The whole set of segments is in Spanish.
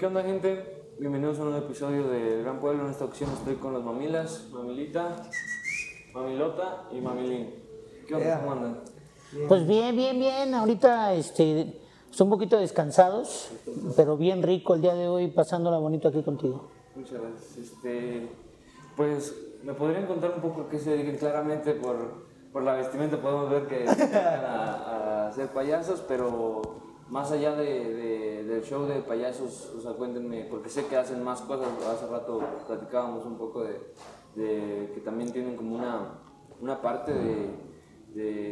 ¿qué onda gente? Bienvenidos a un nuevo episodio de Gran Pueblo. En esta ocasión estoy con las mamilas, Mamilita, Mamilota y Mamilín. ¿Qué onda? ¿Cómo andan? Pues bien, bien, bien. Ahorita este, estoy un poquito descansados, pero bien rico el día de hoy, pasándola bonito aquí contigo. Muchas gracias. Este, pues, ¿me podrían contar un poco qué se dedican? Claramente por, por la vestimenta podemos ver que se dedican a, a ser payasos, pero más allá de, de- del show de payasos, o sea, cuéntenme, porque sé que hacen más cosas. Hace rato platicábamos un poco de, de que también tienen como una, una parte de,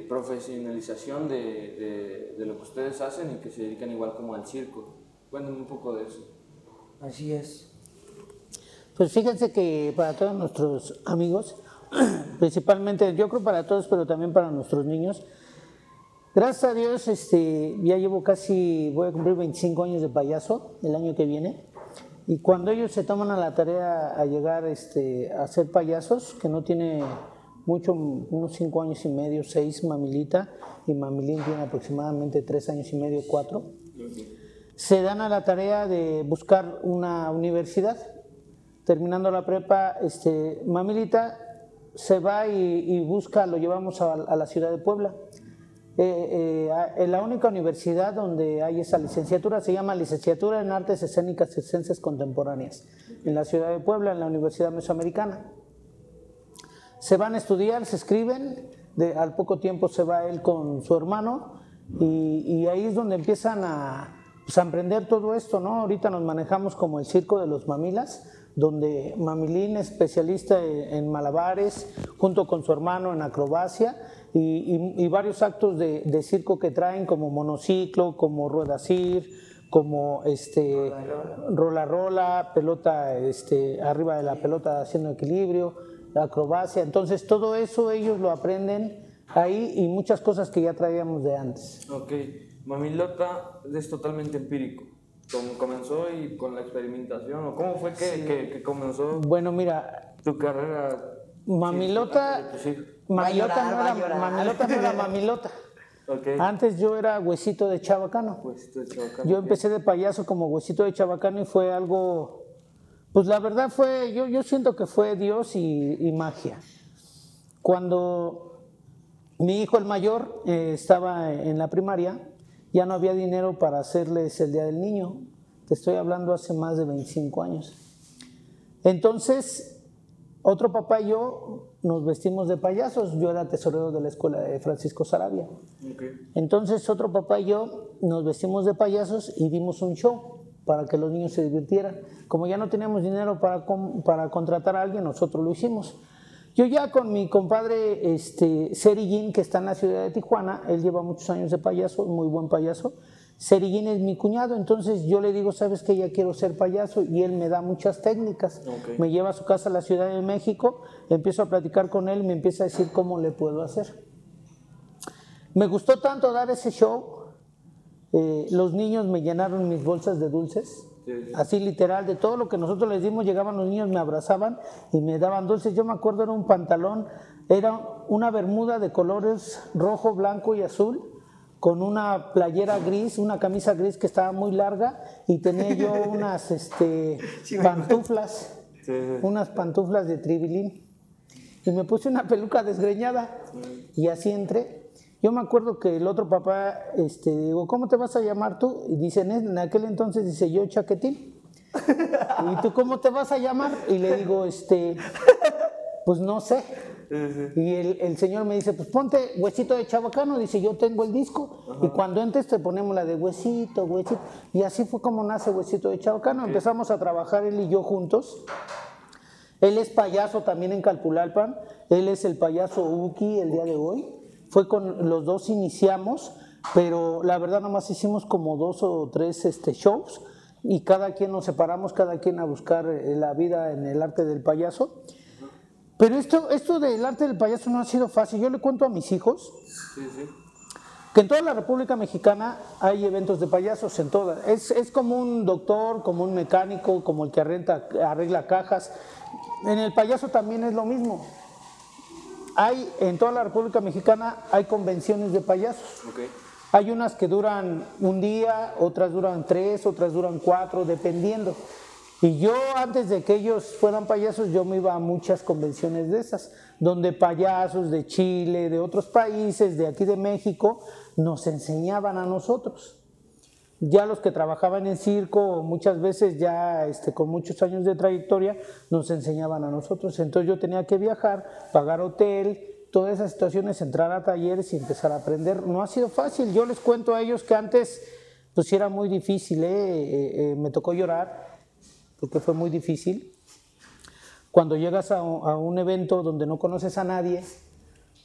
profesionalización de lo que ustedes hacen y que se dedican igual como al circo. Cuéntenme un poco de eso. Así es. Pues fíjense que para todos nuestros amigos, principalmente, yo creo para todos, pero también para nuestros niños, gracias a Dios, este, ya llevo casi, voy a cumplir 25 años de payaso el año que viene. Y cuando ellos se toman a la tarea a llegar este, a ser payasos, que no tiene mucho, unos 5 años y medio, 6, Mamilita, y Mamilín tiene aproximadamente 3 años y medio, 4, se dan a la tarea de buscar una universidad. Terminando la prepa, este, Mamilita se va y, y busca, lo llevamos a, a la ciudad de Puebla. Eh, eh, a- en la única universidad donde hay esa licenciatura se llama Licenciatura en Artes Escénicas y Ciencias Contemporáneas, en la ciudad de Puebla, en la Universidad Mesoamericana. Se van a estudiar, se escriben, al poco tiempo se va él con su hermano y, ahí es donde empiezan a, pues, emprender todo esto, ¿no? Ahorita nos manejamos como el circo de los mamilas, donde Mamilín es especialista en, en malabares, junto con su hermano en acrobacia y, y- y varios actos de, de circo que traen como monociclo, como rueda cir, como este rola rola, pelota este, arriba de la pelota haciendo equilibrio, acrobacia. Entonces todo eso ellos lo aprenden ahí y muchas cosas que ya traíamos de antes. Ok, Mamilota es totalmente empírico. ¿Cómo comenzó y con la experimentación? ¿O cómo fue que, que- que comenzó Bueno, mira, tu carrera? Mamilota, Sí, sí. Mamilota, llorar, no era. Mamilota no era Mamilota. Antes yo era huesito de chabacano. Yo empecé de payaso como huesito de chabacano y fue algo, pues la verdad fue, yo, yo siento que fue Dios y, y magia. Cuando mi hijo el mayor eh, estaba en la primaria, ya no había dinero para hacerles el Día del Niño. Te estoy hablando hace más de 25 años. Entonces, otro papá y yo nos vestimos de payasos. Yo era tesorero de la escuela de Francisco Sarabia. Ok. Entonces otro papá y yo nos vestimos de payasos y dimos un show para que los niños se divirtieran. Como ya no teníamos dinero para, para contratar a alguien, nosotros lo hicimos. Yo ya con mi compadre este, Serillín, que está en la ciudad de Tijuana, él lleva muchos años de payaso, muy buen payaso. Serillín es mi cuñado, entonces yo le digo, sabes que ya quiero ser payaso y él me da muchas técnicas. Me lleva a su casa a la Ciudad de México, empiezo a platicar con él y me empieza a decir cómo le puedo hacer. Me gustó tanto dar ese show. eh, los niños me llenaron mis bolsas de dulces. Sí, sí. Así literal, de todo lo que nosotros les dimos, llegaban los niños, me abrazaban y me daban dulces. Yo me acuerdo, era un pantalón, era una bermuda de colores rojo, blanco y azul, con una playera gris, una camisa gris que estaba muy larga y tenía yo unas este, pantuflas, Sí, sí. unas pantuflas de tribilín y me puse una peluca desgreñada y así entré. Yo me acuerdo que el otro papá, este, digo, ¿cómo te vas a llamar tú? Y dice, en en aquel entonces dice, yo Chaquetín. ¿Y tú cómo te vas a llamar? Y le digo, este, pues no sé. Y el, el señor me dice, pues ponte huesito de chabacano, dice, yo tengo el disco. Y cuando entres te ponemos la de huesito, huesito. Y así fue como nace huesito de chabacano. Empezamos a trabajar él y yo juntos. Él es payaso también en Calpulalpan. Él es el payaso Uki el día de hoy. Fue con los dos iniciamos, pero la verdad nomás hicimos como dos o tres este, shows y cada quien nos separamos, cada quien a buscar eh, la vida en el arte del payaso. Pero esto, esto del arte del payaso no ha sido fácil. Yo le cuento a mis hijos Sí, sí. que en toda la República Mexicana hay eventos de payasos, en todas. Es, es como un doctor, como un mecánico, como el que arrenta, arregla cajas. En el payaso también es lo mismo. Hay, en toda la República Mexicana hay convenciones de payasos. Hay unas que duran un día, otras duran tres, otras duran cuatro, dependiendo. Y yo antes de que ellos fueran payasos, yo me iba a muchas convenciones de esas, donde payasos de Chile, de otros países, de aquí de México, nos enseñaban a nosotros. Ya los que trabajaban en circo, muchas veces ya este, con muchos años de trayectoria, nos enseñaban a nosotros. Entonces yo tenía que viajar, pagar hotel, todas esas situaciones, entrar a talleres y empezar a aprender. No ha sido fácil. Yo les cuento a ellos que antes, pues era muy difícil, ¿eh? Eh, eh, me tocó llorar porque fue muy difícil. Cuando llegas a, un evento donde no conoces a nadie,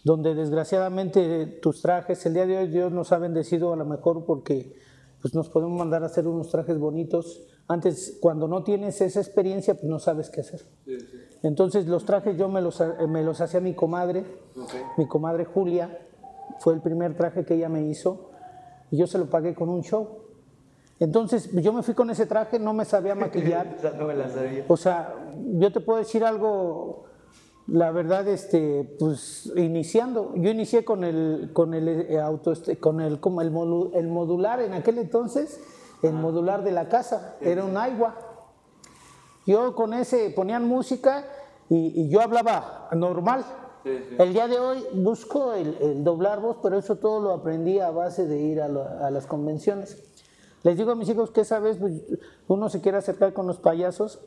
donde desgraciadamente tus trajes, el día de hoy Dios nos ha bendecido a lo mejor porque pues nos podemos mandar a hacer unos trajes bonitos. Antes, cuando no tienes esa experiencia, pues no sabes qué hacer. Entonces los trajes yo me los, me los hacía mi comadre, mi comadre Julia, fue el primer traje que ella me hizo y yo se lo pagué con un show. Entonces yo me fui con ese traje, no me sabía maquillar. no me la sabía. O sea, yo te puedo decir algo, la verdad, este, pues iniciando, yo inicié con el, con el eh, auto, este, con el, como el, el modular en aquel entonces, el modular de la casa, era un agua. Yo con ese ponían música y, yo hablaba normal. El día de hoy busco el, doblar voz, pero eso todo lo aprendí a base de ir a las convenciones. Les digo a mis hijos que esa vez pues, uno se quiere acercar con los payasos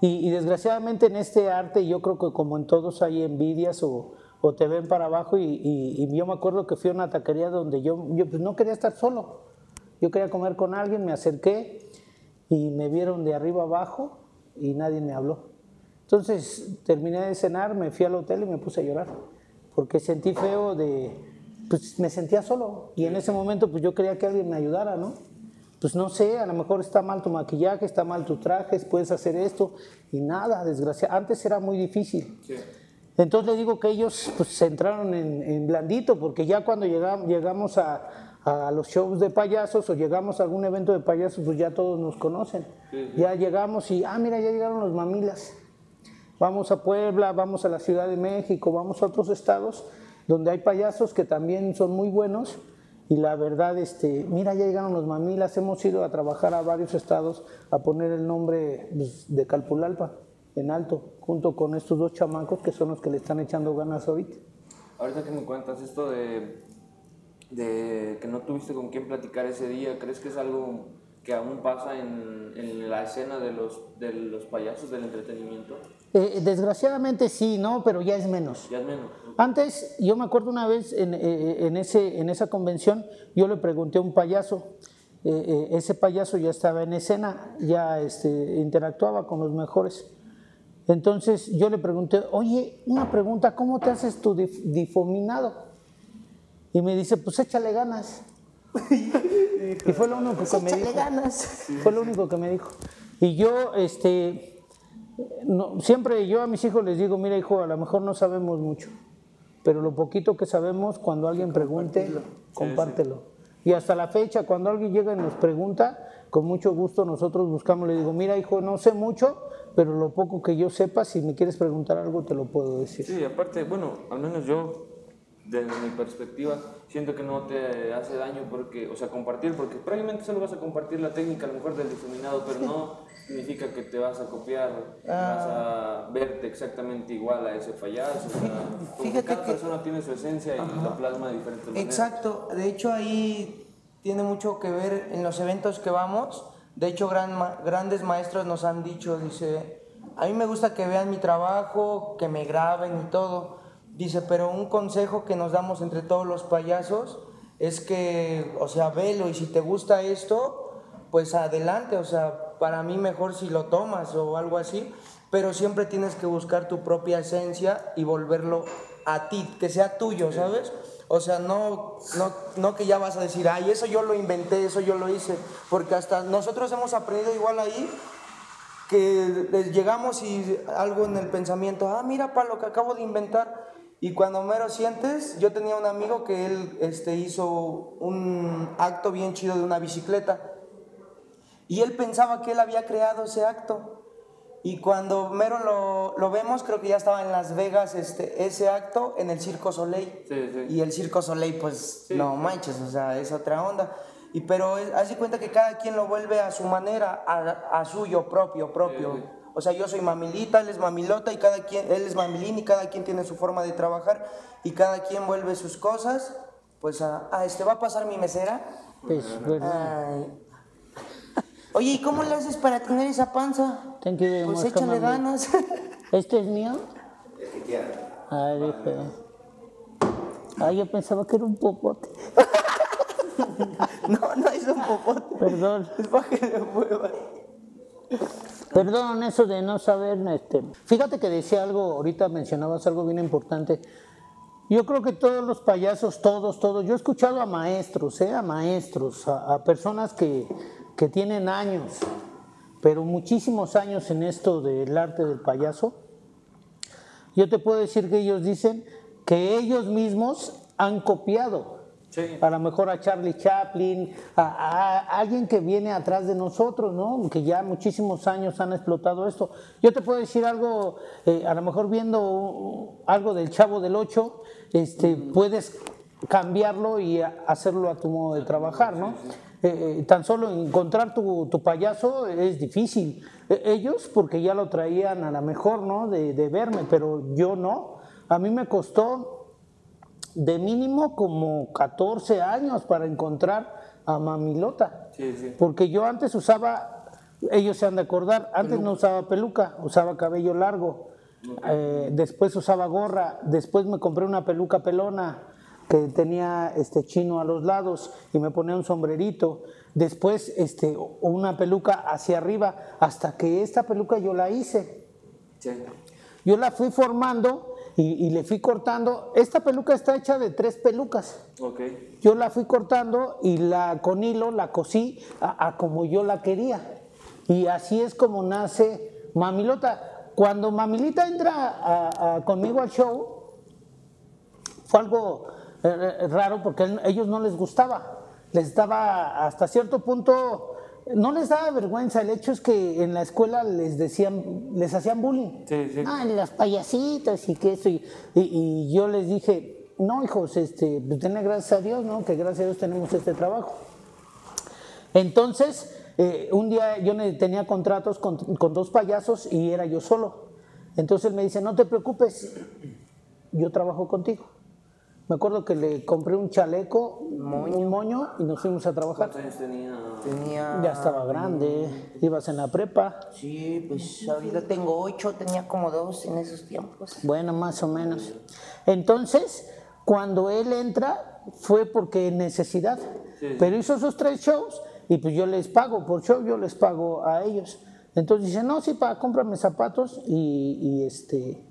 y, desgraciadamente en este arte yo creo que como en todos hay envidias o, te ven para abajo y, yo me acuerdo que fui a una taquería donde yo, pues, no quería estar solo, yo quería comer con alguien, me acerqué y me vieron de arriba abajo y nadie me habló. Entonces terminé de cenar, me fui al hotel y me puse a llorar porque sentí feo de pues me sentía solo y en ese momento pues yo quería que alguien me ayudara, ¿no? Pues no sé, a lo mejor está mal tu maquillaje, está mal tus trajes, puedes hacer esto y nada, desgracia. Antes era muy difícil. Entonces le digo que ellos pues, se entraron en, blandito porque ya cuando llegamos, llegamos a, a, los shows de payasos o llegamos a algún evento de payasos pues ya todos nos conocen. Ya llegamos y, ah, mira, ya llegaron los mamilas. Vamos a Puebla, vamos a la Ciudad de México, vamos a otros estados donde hay payasos que también son muy buenos y la verdad, este, mira, ya llegaron los mamilas, hemos ido a trabajar a varios estados a poner el nombre pues, de Calpulalpa en alto, junto con estos dos chamacos que son los que le están echando ganas ahorita. Ahorita que me cuentas esto de, de que no tuviste con quién platicar ese día, ¿crees que es algo que aún pasa en, en la escena de los, de los payasos del entretenimiento? Eh, desgraciadamente sí, ¿no? Pero ya es menos. Ya es menos. Antes, yo me acuerdo una vez en, eh, en, ese, en esa convención, yo le pregunté a un payaso, eh, ese payaso ya estaba en escena, ya este, interactuaba con los mejores. Entonces yo le pregunté, oye, una pregunta, ¿cómo te haces tu difuminado? Y me dice, pues échale ganas. y fue lo único que me dijo. ganas. Fue lo único que me dijo. Y yo, este, no, siempre yo a mis hijos les digo, mira hijo, a lo mejor no sabemos mucho, pero lo poquito que sabemos, cuando alguien pregunte, compártelo. Y hasta la fecha, cuando alguien llega y nos pregunta, con mucho gusto nosotros buscamos, le digo, mira hijo, no sé mucho, pero lo poco que yo sepa, si me quieres preguntar algo, te lo puedo decir. Sí, aparte, bueno, al menos yo desde mi perspectiva, siento que no te hace daño porque, o sea, compartir, porque probablemente solo vas a compartir la técnica a lo mejor del difuminado, pero no significa que te vas a copiar, vas a verte exactamente igual a ese payaso. O sea, cada persona tiene su esencia y la plasma de diferentes maneras. Exacto, de hecho ahí tiene mucho que ver en los eventos que vamos. De hecho, gran, grandes maestros nos han dicho, dice, a mí me gusta que vean mi trabajo, que me graben y todo Dice, pero un consejo que nos damos entre todos los payasos es que, o sea, velo y si te gusta esto, pues adelante, o sea, para mí mejor si lo tomas o algo así, pero siempre tienes que buscar tu propia esencia y volverlo a ti, que sea tuyo, ¿sabes? O sea, no, no, no que ya vas a decir, ay, eso yo lo inventé, eso yo lo hice, porque hasta nosotros hemos aprendido igual ahí que llegamos y algo en el pensamiento, ah, mira para lo que acabo de inventar, y cuando mero sientes, yo tenía un amigo que él este, hizo un acto bien chido de una bicicleta. Y él pensaba que él había creado ese acto. Y cuando mero lo, lo vemos, creo que ya estaba en Las Vegas este, ese acto en el Circo Soleil. Sí, sí. Y el Circo Soleil, pues no manches, o sea, es otra onda. Y pero haz de cuenta que cada quien lo vuelve a su manera, a, a suyo propio, propio. O sea, yo soy mamilita, él es mamilota y cada quien, él es mamilín y cada quien tiene su forma de trabajar y cada quien vuelve sus cosas. Pues a, a este va a pasar mi mesera. Pues. Ay. Oye, ¿y cómo le haces para tener esa panza? Thank you very Pues much, échale ganas. ¿Este es mío? Ah, dije. Ah, yo pensaba que era un popote. no, no es un popote. Perdón. Es para que le muevas. Perdón, eso de no saber, este. Fíjate que decía algo, ahorita mencionabas algo bien importante. Yo creo que todos los payasos, todos, todos, yo he escuchado a maestros, ¿eh? a maestros, a, a personas que, que tienen años, pero muchísimos años en esto del arte del payaso. Yo te puedo decir que ellos dicen que ellos mismos han copiado Sí. a lo mejor a Charlie Chaplin, a, a- a alguien que viene atrás de nosotros, ¿no? Que ya muchísimos años han explotado esto. Yo te puedo decir algo, eh, a lo mejor viendo algo del Chavo del Ocho, este, puedes cambiarlo y hacerlo a tu modo de trabajar, ¿no? Eh, eh, tan solo encontrar tu, tu payaso es difícil. Eh, ellos, porque ya lo traían a lo mejor, ¿no? De, de verme, pero yo no. A mí me costó de mínimo como 14 años para encontrar a Mamilota. Sí, sí. Porque yo antes usaba, ellos se han de acordar, antes no usaba peluca, usaba cabello largo. Eh, después usaba gorra, después me compré una peluca pelona que tenía este chino a los lados y me ponía un sombrerito. Después este, una peluca hacia arriba, hasta que esta peluca yo la hice. Sí. Yo la fui formando y, y le fui cortando. Esta peluca está hecha de tres pelucas. Yo la fui cortando y la con hilo la cosí a, a como yo la quería. Y así es como nace Mamilota. Cuando Mamilita entra a- conmigo al show, fue algo eh, eh, raro porque ellos no les gustaba. Les daba hasta cierto punto, no les daba vergüenza. El hecho es que en la escuela les decían, les hacían bullying. Sí, sí. Ah, los payasitos y que eso. Y, y- y yo les dije, no, hijos, este, pues denle gracias a Dios, ¿no? Que gracias a Dios tenemos este trabajo. Entonces, eh, un día yo tenía contratos con, con dos payasos y era yo solo. Entonces él me dice, no te preocupes, yo trabajo contigo. Me acuerdo que le compré un chaleco, un moño y nos fuimos a trabajar. ¿Cuántos años tenía? Tenía. Ya estaba grande, ibas en la prepa, Sí, pues ahorita tengo ocho, tenía como dos en esos tiempos. bueno, más o menos. Entonces, cuando él entra, fue porque necesidad. Sí. Pero hizo esos tres shows y pues yo les pago, por show yo les pago a ellos. Entonces dice, no, sí, pa, cómprame zapatos y, y, este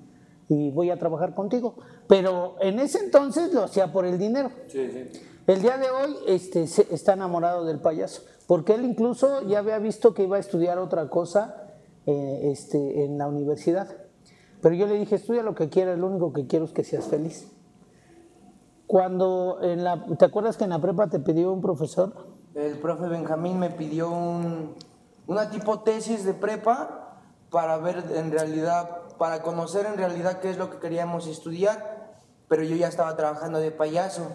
y voy a trabajar contigo. Pero en ese entonces lo hacía por el dinero. Sí, sí. El día de hoy este, se- está enamorado del payaso, porque él incluso ya había visto que iba a estudiar otra cosa eh, este, en la universidad. Pero yo le dije, estudia lo que quieras, lo único que quiero es que seas feliz. Cuando en la, ¿te acuerdas que en la prepa te pidió un profesor? El profe Benjamín me pidió un, una tipo tesis de prepa para ver en realidad, para conocer en realidad qué es lo que queríamos estudiar, pero yo ya estaba trabajando de payaso.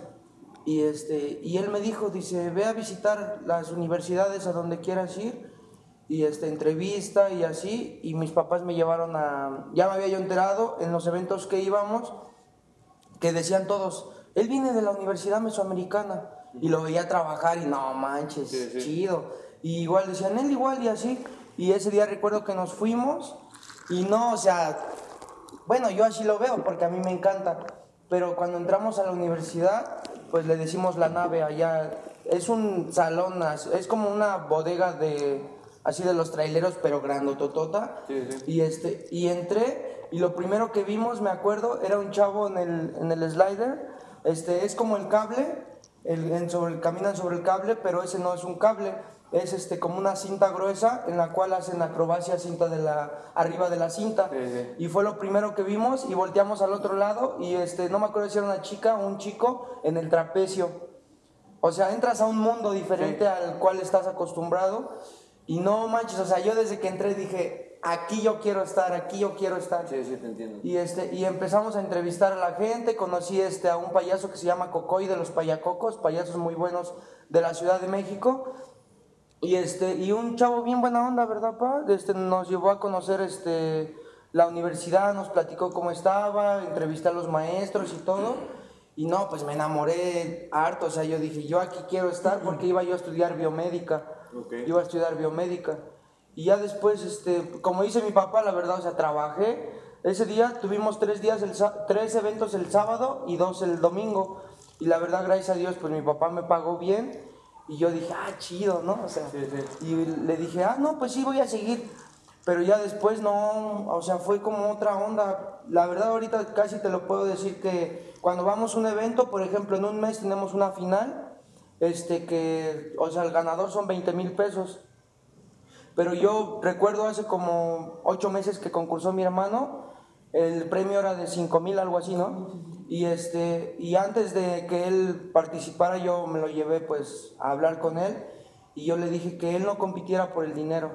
Y, este, y él me dijo, dice, ve a visitar las universidades a donde quieras ir y este, entrevista y así. Y mis papás me llevaron a, ya me había yo enterado en los eventos que íbamos, que decían todos, él viene de la Universidad Mesoamericana y lo veía trabajar y no manches, Sí, sí. chido. Y igual decían, él igual y así. Y ese día recuerdo que nos fuimos y no, o sea, bueno, yo así lo veo porque a mí me encanta. Pero cuando entramos a la universidad, pues le decimos la nave allá. Es un salón, es como una bodega de así de los traileros, pero grandototota. Sí, sí. Y este, y entré y lo primero que vimos, me acuerdo, era un chavo en el, en el slider. Este, es como el cable, el, en sobre, caminan sobre el cable, pero ese no es un cable, es este, como una cinta gruesa en la cual hacen acrobacia cinta de la, arriba de la cinta. Sí, sí. Y fue lo primero que vimos y volteamos al otro lado y este, no me acuerdo si era una chica o un chico en el trapecio. O sea, entras a un mundo diferente Sí. al cual estás acostumbrado Y no manches, o sea, yo desde que entré dije, aquí yo quiero estar, aquí yo quiero estar. Sí, sí, te entiendo. Y, este, y empezamos a entrevistar a la gente, conocí este, a un payaso que se llama Cocoy de los Payacocos, payasos muy buenos de la Ciudad de México. Y, este, y un chavo bien buena onda, ¿verdad, pa? Este, nos llevó a conocer este, la universidad, nos platicó cómo estaba, entrevisté a los maestros y todo. Y no, pues me enamoré harto, o sea, yo dije, yo aquí quiero estar porque iba yo a estudiar biomédica. Ok. Iba a estudiar biomédica. Y ya después, este, como dice mi papá, la verdad, o sea, trabajé. Ese día tuvimos tres días, el, tres eventos el sábado y dos el domingo. Y la verdad, gracias a Dios, pues mi papá me pagó bien. Y yo dije, ah, chido, ¿no? O sea, Sí, sí. y le dije, ah, no, pues sí, voy a seguir. Pero ya después no, o sea, fue como otra onda. La verdad, ahorita casi te lo puedo decir que cuando vamos a un evento, por ejemplo, en un mes tenemos una final, este que, o sea, el ganador son 20 mil pesos. Pero yo recuerdo hace como ocho meses que concursó mi hermano, el premio era de 5 mil, algo así, ¿no? Y, este, y antes de que él participara, yo me lo llevé pues a hablar con él. Y yo le dije que él no compitiera por el dinero.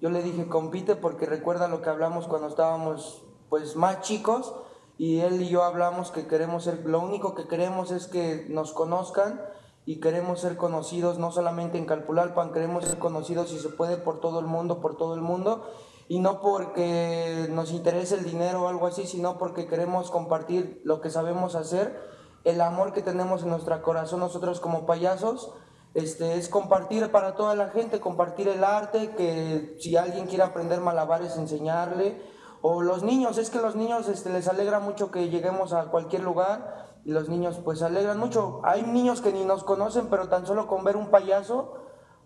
Yo le dije, compite porque recuerda lo que hablamos cuando estábamos pues más chicos. Y él y yo hablamos que queremos ser, lo único que queremos es que nos conozcan y queremos ser conocidos no solamente en Calpulalpan, queremos ser conocidos si se puede por todo el mundo, por todo el mundo, y no porque nos interese el dinero o algo así, sino porque queremos compartir lo que sabemos hacer, el amor que tenemos en nuestro corazón nosotros como payasos, este, es compartir para toda la gente, compartir el arte, que si alguien quiere aprender malabares, enseñarle, o los niños, es que los niños este, les alegra mucho que lleguemos a cualquier lugar y los niños pues alegran mucho. Hay niños que ni nos conocen, pero tan solo con ver un payaso,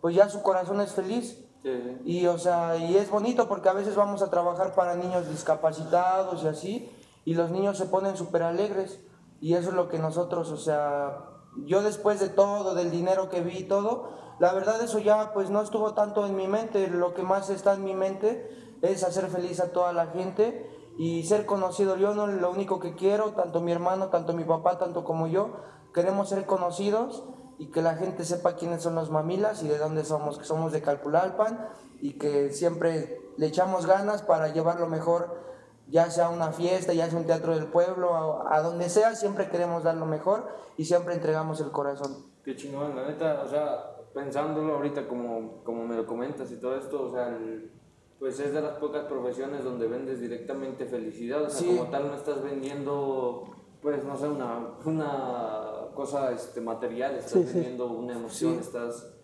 pues ya su corazón es feliz. Sí. Y o sea, y es bonito porque a veces vamos a trabajar para niños discapacitados y así, y los niños se ponen súper alegres. Y eso es lo que nosotros, o sea, yo después de todo, del dinero que vi y todo, la verdad eso ya pues no estuvo tanto en mi mente, lo que más está en mi mente es hacer feliz a toda la gente y ser conocido. Yo no lo único que quiero, tanto mi hermano, tanto mi papá, tanto como yo, queremos ser conocidos y que la gente sepa quiénes son los mamilas y de dónde somos, que somos de Calpulalpan y que siempre le echamos ganas para llevar lo mejor, ya sea una fiesta, ya sea un teatro del pueblo, a, a donde sea, siempre queremos dar lo mejor y siempre entregamos el corazón. Qué chingón, la neta, o sea, pensándolo ahorita como, como me lo comentas y todo esto, o sea, el- pues es de las pocas profesiones donde vendes directamente felicidad, o sea, Sí. como tal no estás vendiendo, pues, no sé, una, una cosa este, material, estás Sí, sí. vendiendo una emoción, Sí. estás,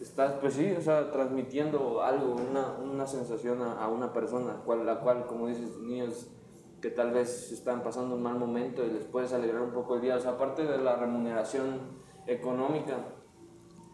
estás, pues sí, o sea, transmitiendo algo, una, una sensación a, a una persona, cual, la cual, como dices, niños que tal vez están pasando un mal momento y les puedes alegrar un poco el día, o sea, aparte de la remuneración económica,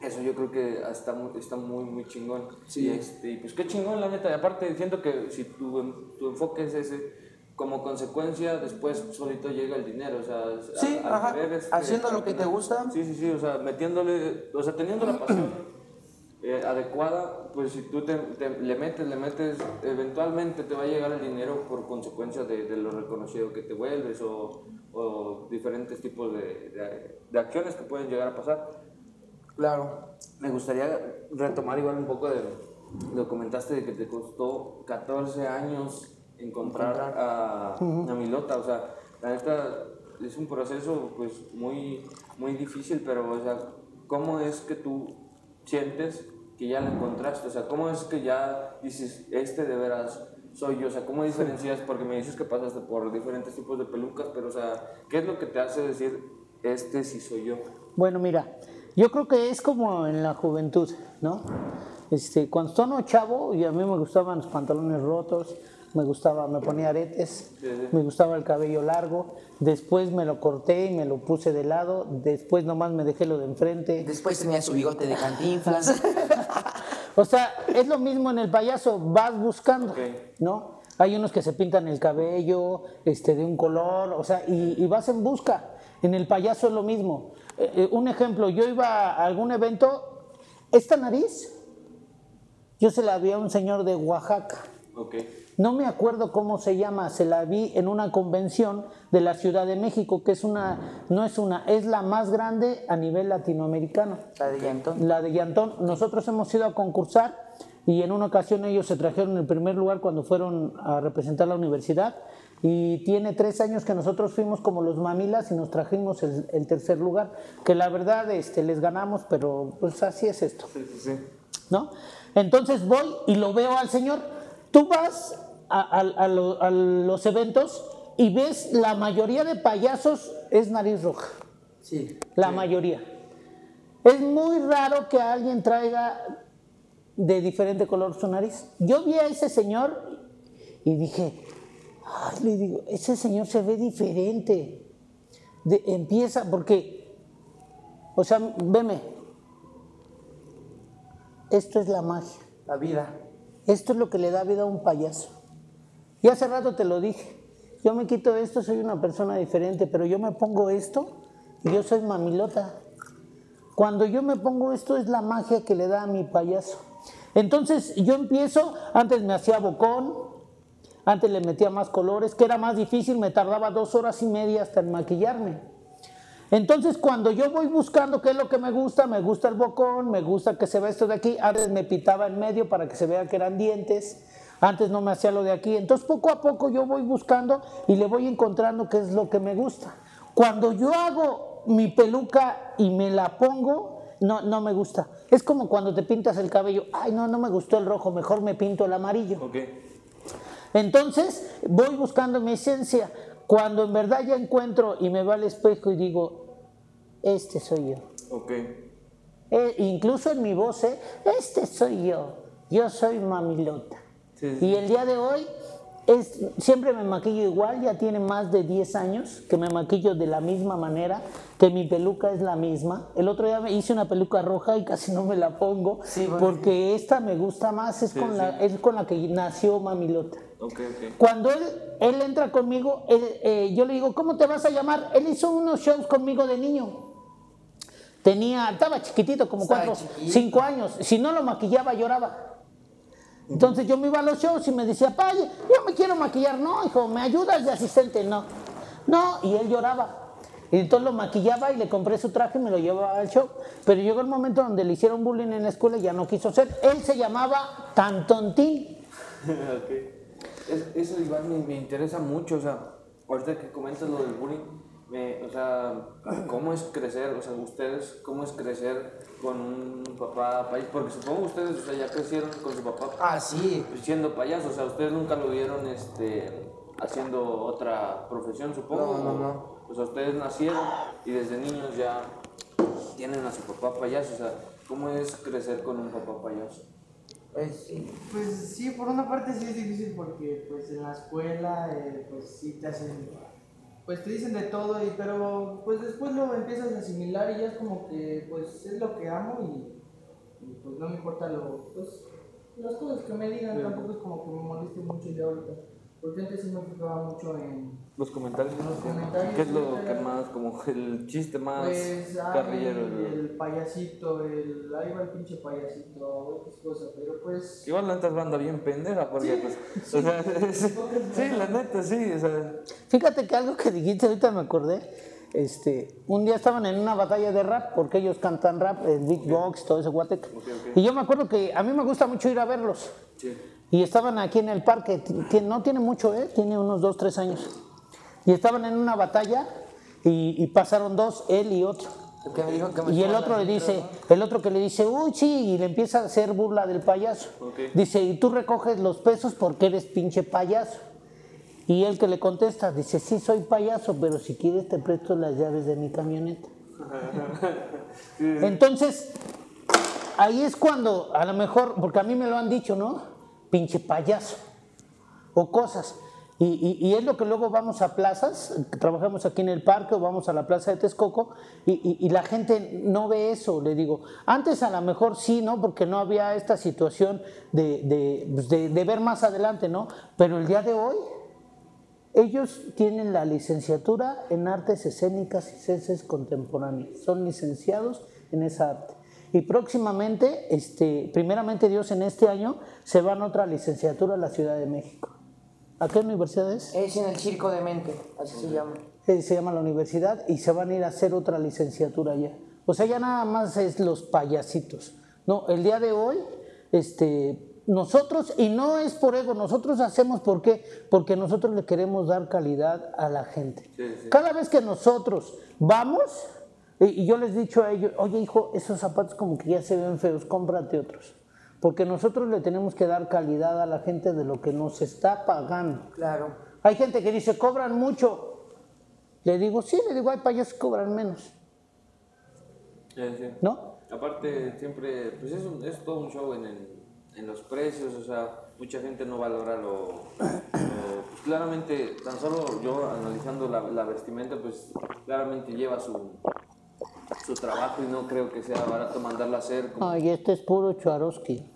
eso yo creo que está muy, está muy, muy chingón. Sí. Y, este, pues qué chingón, la neta. Y aparte, siento que si tu, tu enfoque es ese, como consecuencia, después solito llega el dinero. O sea, a- Sí, al ajá, este, haciendo lo que te gusta. Sí, sí, sí, o sea, metiéndole, o sea, teniendo la pasión eh, adecuada, pues si tú te, te- le metes, le metes, eventualmente te va a llegar el dinero por consecuencia de, de lo reconocido que te vuelves o, o diferentes tipos de, de- de acciones que pueden llegar a pasar. Claro. Me gustaría retomar igual un poco de lo comentaste de que te costó 14 años encontrar a, a Milota, o sea, la neta es un proceso pues muy muy difícil, pero o sea, ¿cómo es que tú sientes que ya la encontraste? O sea, ¿cómo es que ya dices, este de veras soy yo? O sea, ¿cómo diferencias? Porque me dices que pasaste por diferentes tipos de pelucas, pero o sea, ¿qué es lo que te hace decir, este sí soy yo? Bueno, mira, yo creo que es como en la juventud, ¿no? Este, cuando estaba chavo, y a mí me gustaban los pantalones rotos, me gustaba, me ponía aretes, me gustaba el cabello largo, después me lo corté y me lo puse de lado, después nomás me dejé lo de enfrente. Después tenía su bigote de cantinflas. O sea, es lo mismo en el payaso, vas buscando. ¿no? Hay unos que se pintan el cabello este, de un color, o sea, y, y vas en busca. En el payaso es lo mismo. Eh, eh, un ejemplo, yo iba a algún evento, esta nariz, yo se la vi a un señor de Oaxaca. Ok. No me acuerdo cómo se llama, se la vi en una convención de la Ciudad de México, que es una, no es una, es la más grande a nivel latinoamericano La de Llantón. la de Llantón. Nosotros hemos ido a concursar y en una ocasión ellos se trajeron el primer lugar cuando fueron a representar la universidad y tiene tres años que nosotros fuimos como los mamilas y nos trajimos el, el tercer lugar, que la verdad este, les ganamos, pero pues así es esto. Sí, sí, sí. ¿no? Entonces voy y lo veo al Señor. Tú vas a, a- a lo- a los eventos y ves la mayoría de payasos es nariz roja, Sí. la mayoría. Es muy raro que alguien traiga de diferente color su nariz. Yo vi a ese señor y dije, ay, le digo, ese señor se ve diferente. De- empieza, porque, o sea, veme, esto es la magia. La vida. Esto es lo que le da vida a un payaso. Y hace rato te lo dije. Yo me quito esto, soy una persona diferente, pero yo me pongo esto y yo soy mamilota. Cuando yo me pongo esto es la magia que le da a mi payaso. Entonces yo empiezo, antes me hacía bocón, antes le metía más colores, que era más difícil, me tardaba dos horas y media hasta en maquillarme. Entonces, cuando yo voy buscando qué es lo que me gusta, me gusta el bocón, me gusta que se vea esto de aquí, antes me pitaba en medio para que se vea que eran dientes, antes no me hacía lo de aquí. Entonces, poco a poco yo voy buscando y le voy encontrando qué es lo que me gusta. Cuando yo hago mi peluca y me la pongo, no, no me gusta. Es como cuando te pintas el cabello, ay, no, no me gustó el rojo, mejor me pinto el amarillo. Entonces voy buscando mi esencia. Cuando en verdad ya encuentro y me va al espejo y digo, este soy yo. Ok. Eh, incluso en mi voz, eh, este soy yo. Yo soy mamilota. Sí, sí. Y el día de hoy es, siempre me maquillo igual, ya tiene más de 10 años que me maquillo de la misma manera, que mi peluca es la misma. El otro día me hice una peluca roja y casi no me la pongo, Sí, bueno. porque esta me gusta más, es, Sí, con. La, es con la que nació mamilota. Cuando él, él entra conmigo, él, eh, yo le digo, ¿cómo te vas a llamar? Él hizo unos shows conmigo de niño. Tenía, estaba chiquitito, como Estaba cuatro, chiquito. cinco años. Si no lo maquillaba, lloraba. Entonces yo me iba a los shows y me decía, pa, yo me quiero maquillar. No, hijo, ¿me ayudas de asistente? No. No, y él lloraba. Y entonces lo maquillaba y le compré su traje y me lo llevaba al show. Pero llegó el momento donde le hicieron bullying en la escuela y ya no quiso ser. Él se llamaba Tantontín. Ok. Es- eso igual me, me interesa mucho, o sea, ahorita que comentas lo del bullying, me, o sea, ¿cómo es crecer, o sea, ustedes, cómo es crecer con un papá payaso? Porque supongo ustedes, o sea, ya crecieron con su papá Ah, sí. siendo payaso, o sea, ustedes nunca lo vieron, este, haciendo otra profesión, supongo. No, no, o- no. O sea, ustedes nacieron y desde niños ya tienen a su papá payaso, o sea, ¿cómo es crecer con un papá payaso? Pues sí. Pues sí, por una parte sí es difícil porque pues en la escuela eh, pues sí te hacen, pues te dicen de todo, y, pero pues después lo empiezas a asimilar y ya es como que pues es lo que amo y, y, pues no me importa lo, pues las cosas que me digan, tampoco es como que me moleste mucho ya ahorita, porque antes sí me fijaba mucho en, Los comentarios. Los comentarios, ¿Qué es lo sí, que más, como el chiste más pues, carrillero? el, el- payasito, el, ahí va el pinche payasito, X cosa, pero pues... Igual la neta es banda bien pendeja, porque pues, o sea, sí, sí, la neta, sí, o sea, Fíjate que algo que dijiste ahorita me acordé. Este, un día estaban en una batalla de rap, porque ellos cantan rap, el beatbox, todo ese guateque. Y yo me acuerdo que a mí me gusta mucho ir a verlos. sí. Y estaban aquí en el parque, no tiene mucho, ¿eh? tiene unos dos, tres años. Y estaban en una batalla y, y pasaron dos, él y otro. El que me dijo que me Y el otro le dice, ¿no? el otro que le dice, uy, sí, y le empieza a hacer burla del payaso. Dice, y tú recoges los pesos porque eres pinche payaso. Y él que le contesta, dice, sí, soy payaso, pero si quieres te presto las llaves de mi camioneta. Entonces, ahí es cuando, a lo mejor, porque a mí me lo han dicho, ¿no? Pinche payaso. O cosas. Y, es lo que luego vamos a plazas, trabajamos aquí en el parque o vamos a la plaza de Texcoco y, la gente no ve eso, le digo. Antes a lo mejor sí, ¿no? Porque no había esta situación de, de, pues, de- de ver más adelante, ¿no? Pero el día de hoy, ellos tienen la licenciatura en artes escénicas y ciencias contemporáneas. Son licenciados en esa arte. Y próximamente, este, primeramente Dios, en este año, se van a otra licenciatura a la Ciudad de México. ¿A qué universidad es? Es en el circo de mente, así se llama. Eh, se llama la universidad y se van a ir a hacer otra licenciatura allá. O sea, ya nada más es los payasitos. No, el día de hoy, este, nosotros, y no es por ego, nosotros hacemos por qué, porque nosotros le queremos dar calidad a la gente. Sí, sí. Cada vez que nosotros vamos, y yo les he dicho a ellos, oye hijo, esos zapatos como que ya se ven feos, cómprate otros. Porque nosotros le tenemos que dar calidad a la gente de lo que nos está pagando. Claro. Hay gente que dice, cobran mucho. Le digo, sí, le digo, hay payasos que cobran menos, Sí, sí. ¿no? Aparte, siempre, pues es, un- es todo un show en, el- en los precios, o sea, mucha gente no valora lo... lo- pues claramente, tan solo yo analizando la, la vestimenta, pues claramente lleva su, su trabajo y no creo que sea barato mandarla a hacer. Como, Ay, este es puro Chuaroski.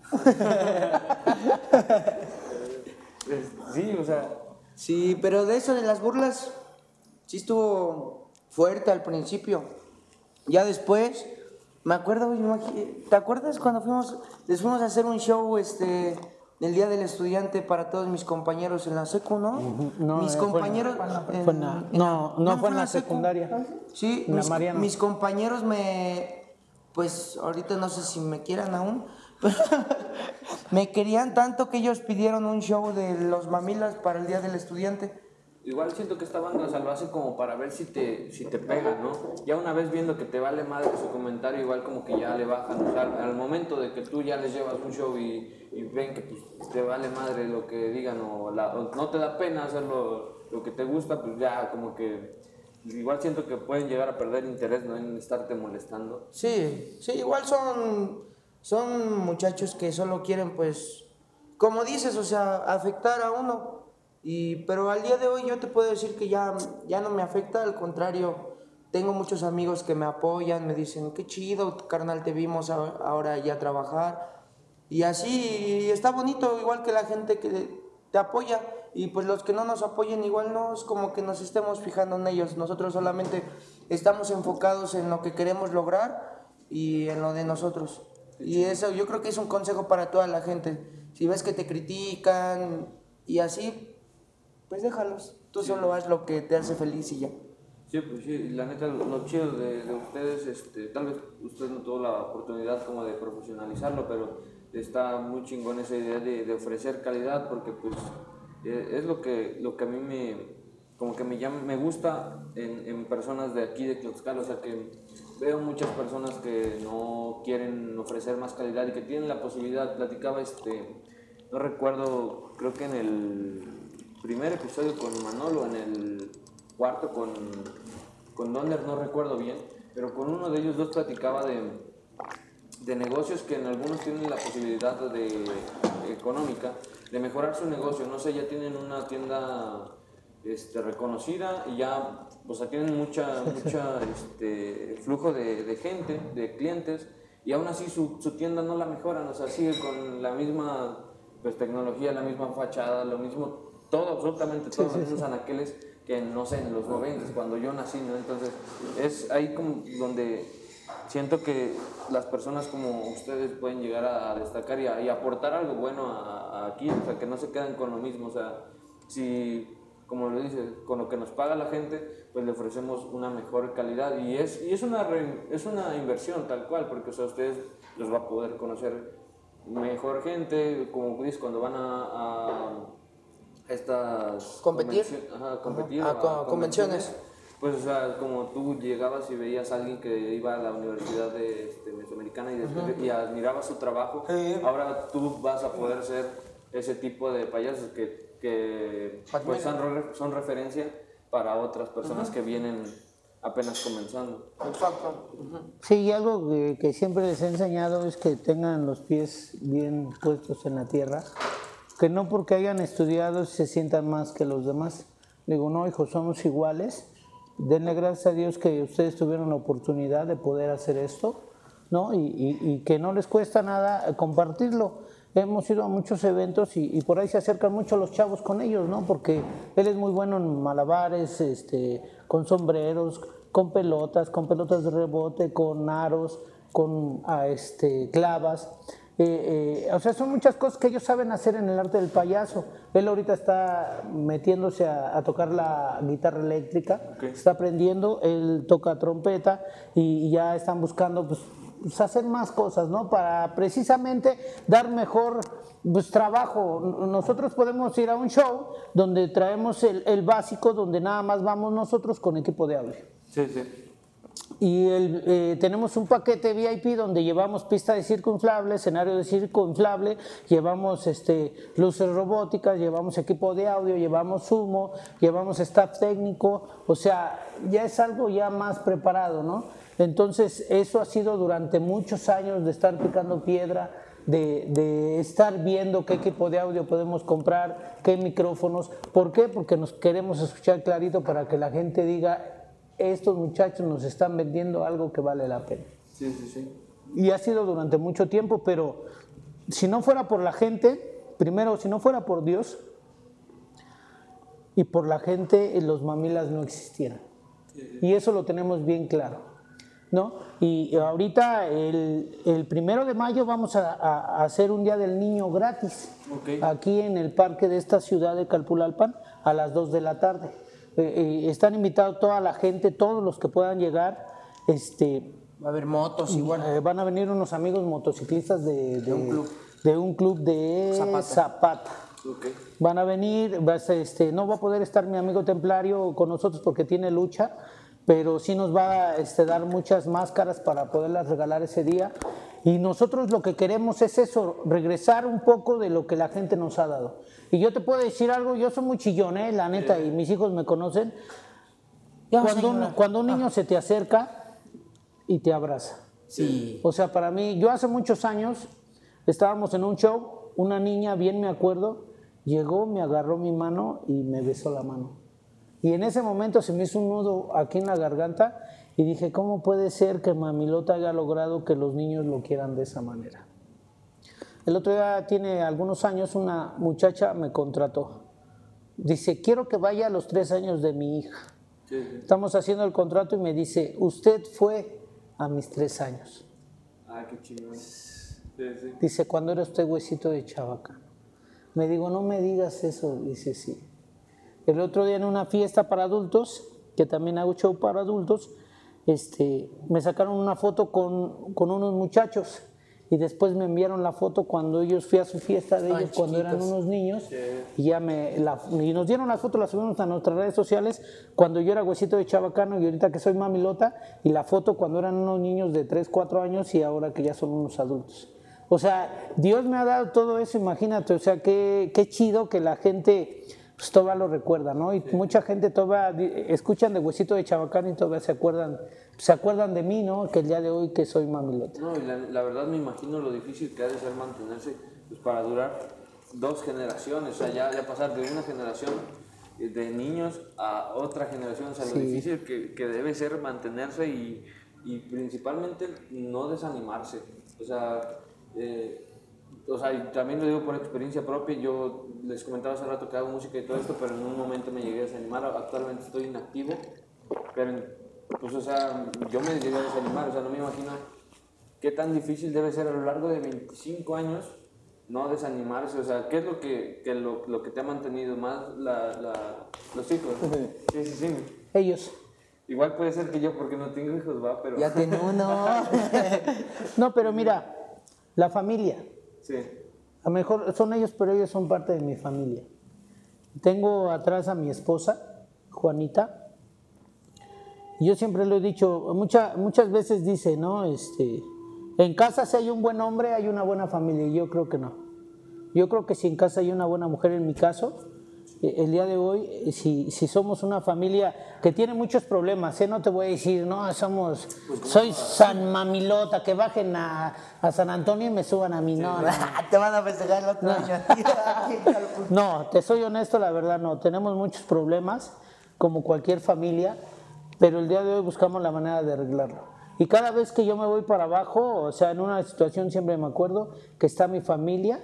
es- sí, o sea, Sí, pero de eso de las burlas, sí estuvo fuerte al principio. Ya después, me acuerdo, ¿te acuerdas cuando fuimos, les fuimos a hacer un show este el día del estudiante para todos mis compañeros en la secu, ¿no? No, mis eh, fue compañeros en- fue en la- no, no fue en la secu. secundaria. Sí, la mis, Mariano. mis compañeros me pues ahorita no sé si me quieran aún, pero me querían tanto que ellos pidieron un show de los mamilas para el día del estudiante. Igual siento que esta banda o lo hace como para ver si te, si te pega, ¿no? Ya una vez viendo que te vale madre su comentario, igual como que ya le bajan. O sea, al momento de que tú ya les llevas un show y, y ven que pues, te vale madre lo que digan o, la- o no te da pena hacer lo, lo que te gusta, pues ya como que igual siento que pueden llegar a perder interés, ¿no? En estarte molestando. Sí, sí, igual son, son muchachos que solo quieren, pues, como dices, o sea, afectar a uno. Y, pero al día de hoy yo te puedo decir que ya, ya no me afecta, al contrario, tengo muchos amigos que me apoyan, me dicen, qué chido, carnal, te vimos ahora ya trabajar. Y así y está bonito, igual que la gente que te apoya. Y pues los que no nos apoyen, igual no es como que nos estemos fijando en ellos. Nosotros solamente estamos enfocados en lo que queremos lograr y en lo de nosotros. Y eso yo creo que es un consejo para toda la gente. Si ves que te critican y así, pues déjalos. Tú solo haz lo que te hace feliz y ya. Sí, pues sí, la neta, lo, chido de, de ustedes, este, tal vez usted no tuvo la oportunidad como de profesionalizarlo, pero está muy chingón esa idea de, de ofrecer calidad, porque pues eh, es lo que, lo que a mí me, como que me llama, me gusta en, en personas de aquí de Tlaxcala, o sea que veo muchas personas que no quieren ofrecer más calidad y que tienen la posibilidad, platicaba este, no recuerdo, creo que en el primer episodio con Manolo, en el cuarto con, con Donner, no recuerdo bien, pero con uno de ellos dos platicaba de, de negocios que en algunos tienen la posibilidad de, económica de mejorar su negocio. No sé, ya tienen una tienda este, reconocida y ya o sea, tienen mucha, mucha este, flujo de, de gente, de clientes, y aún así su, su tienda no la mejoran, o sea, sigue con la misma pues, tecnología, la misma fachada, lo mismo, todo, absolutamente todos los mismos anaqueles que no sé, en los 90, cuando yo nací, ¿no? Entonces, es ahí como donde siento que las personas como ustedes pueden llegar a, a destacar y, a- y aportar algo bueno a, a aquí, o sea, que no se quedan con lo mismo, o sea, si, como lo dices, con lo que nos paga la gente, pues le ofrecemos una mejor calidad y es, y es, una, re- es una inversión tal cual, porque o sea, ustedes los va a poder conocer mejor gente, como dices, cuando van a, a estas Competir. convencio- ajá, competir Ah, a co- convenciones. pues, o sea, como tú llegabas y veías a alguien que iba a la Universidad de, este, Mesoamericana y, después- y admirabas su trabajo, ahora tú vas a poder ser ese tipo de payasos que, que pues, son, son referencia para otras personas que vienen apenas comenzando. Exacto. Sí, y algo que, que siempre les he enseñado es que tengan los pies bien puestos en la tierra, que no porque hayan estudiado se sientan más que los demás. Digo, no, hijos, somos iguales. Denle gracias a Dios que ustedes tuvieron la oportunidad de poder hacer esto, ¿no? Y, y- que no les cuesta nada compartirlo. Hemos ido a muchos eventos y, y por ahí se acercan mucho los chavos con ellos, ¿no? Porque él es muy bueno en malabares, este, con sombreros, con pelotas, con pelotas de rebote, con aros, con ah, este, clavas. Eh, eh, o sea, son muchas cosas que ellos saben hacer en el arte del payaso. Él ahorita está metiéndose a, a tocar la guitarra eléctrica, está aprendiendo, él toca trompeta y, y ya están buscando pues, pues, hacer más cosas, ¿no? Para precisamente dar mejor pues, trabajo. Nosotros podemos ir a un show donde traemos el, el básico, donde nada más vamos nosotros con equipo de audio. Sí, sí. Y eh, tenemos un paquete VIP donde llevamos pista de circo inflable, escenario de circo inflable, llevamos este, luces robóticas, llevamos equipo de audio, llevamos humo, llevamos staff técnico, o sea, ya es algo ya más preparado, ¿no? Entonces, eso ha sido durante muchos años de estar picando piedra, de, de, estar viendo qué equipo de audio podemos comprar, qué micrófonos. ¿Por qué? Porque nos queremos escuchar clarito para que la gente diga, estos muchachos nos están vendiendo algo que vale la pena. Sí, sí, sí. Y ha sido durante mucho tiempo, pero si no fuera por la gente, primero, si no fuera por Dios y por la gente, los mamilas no existieran. Y eso lo tenemos bien claro. ¿no? Y ahorita, el, el primero de mayo, vamos a, a, hacer un Día del Niño gratis, Ok. aquí en el parque de esta ciudad de Calpulalpan, a las 2 de la tarde. Eh, eh, están invitados toda la gente, todos los que puedan llegar. Este, Va a haber motos igual. eh, van a venir unos amigos motociclistas de, de- un club. de un club de Zapata. Van a venir, este, no va a poder estar mi amigo templario con nosotros porque tiene lucha, pero sí nos va a este, dar muchas máscaras para poderlas regalar ese día. Y nosotros lo que queremos es eso, regresar un poco de lo que la gente nos ha dado. Y yo te puedo decir algo, yo soy muy chillón, ¿eh? la neta, y mis hijos me conocen. Cuando un, cuando un niño se te acerca y te abraza. Sí. O sea, para mí, yo hace muchos años estábamos en un show, una niña, bien me acuerdo, llegó, me agarró mi mano y me besó la mano. Y en ese momento se me hizo un nudo aquí en la garganta y dije, ¿cómo puede ser que Mamilota haya logrado que los niños lo quieran de esa manera? El otro día, tiene algunos años, una muchacha me contrató. Dice, quiero que vaya a los tres años de mi hija. Sí, sí. Estamos haciendo el contrato y me dice, usted fue a mis tres años. Ah, qué chingón. Sí, sí. Dice, cuando era usted huesito de chabacano. Me digo, no me digas eso. Dice, sí. El otro día en una fiesta para adultos, que también hago show para adultos, este, me sacaron una foto con, con unos muchachos y después me enviaron la foto cuando ellos fui a su fiesta de Ay, ellos cuando eran unos niños y ya me la- y nos dieron la foto la subimos a nuestras redes sociales cuando yo era huesito de chabacano y ahorita que soy mamilota y la foto cuando eran unos niños de 3, 4 años y ahora que ya son unos adultos. O sea, Dios me ha dado todo eso, imagínate, o sea, qué, qué chido que la gente pues, todavía lo recuerda, ¿no? Y mucha gente todavía escuchan de huesito de chabacano y todavía se acuerdan, se acuerdan de mí, ¿no? Que el día de hoy que soy mamilota. No, y la, la verdad me imagino lo difícil que ha de ser mantenerse pues, para durar dos generaciones, o sea, ya, ya pasar de una generación de niños a otra generación, o sea, lo difícil que, que debe ser mantenerse y, y principalmente no desanimarse, o sea, eh, o sea, y también lo digo por experiencia propia, yo les comentaba hace rato que hago música y todo esto, pero en un momento me llegué a desanimar, actualmente estoy inactivo, pero pues o sea, yo me llegué a desanimar, o sea, no me imagino qué tan difícil debe ser a lo largo de 25 años no desanimarse, o sea, ¿qué es lo que, que lo, lo que te ha mantenido más la, la- los hijos? Sí, sí, sí. Ellos. Igual puede ser que yo porque no tengo hijos, va, pero... Ya tiene uno. No, pero mira, la familia. Sí, A lo mejor son ellos, pero ellos son parte de mi familia. Tengo atrás a mi esposa, Juanita. Yo siempre lo he dicho, mucha- muchas veces dice, ¿no? Este, en casa si hay un buen hombre, hay una buena familia. Y yo creo que no. Yo creo que si en casa hay una buena mujer, en mi caso, el día de hoy, eh, si, si somos una familia que tiene muchos problemas, ¿eh? no te voy a decir, no, somos, soy San Mamilota, que bajen a, a San Antonio y me suban a mí, no, no. Te van a festejar el otro año. No, te soy honesto, la verdad no. Tenemos muchos problemas, como cualquier familia, pero el día de hoy buscamos la manera de arreglarlo. Y cada vez que yo me voy para abajo, o sea, en una situación siempre me acuerdo que está mi familia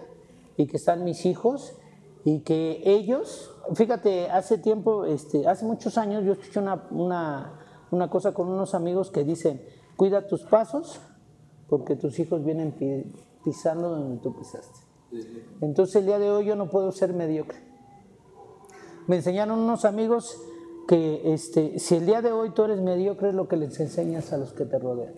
y que están mis hijos y que ellos, fíjate, hace tiempo, este, hace muchos años yo escuché una, una, una cosa con unos amigos que dicen, cuida tus pasos porque tus hijos vienen pi- pisando donde tú pisaste. Entonces el día de hoy yo no puedo ser mediocre. Me enseñaron unos amigos que este, si el día de hoy tú eres mediocre es lo que les enseñas a los que te rodean.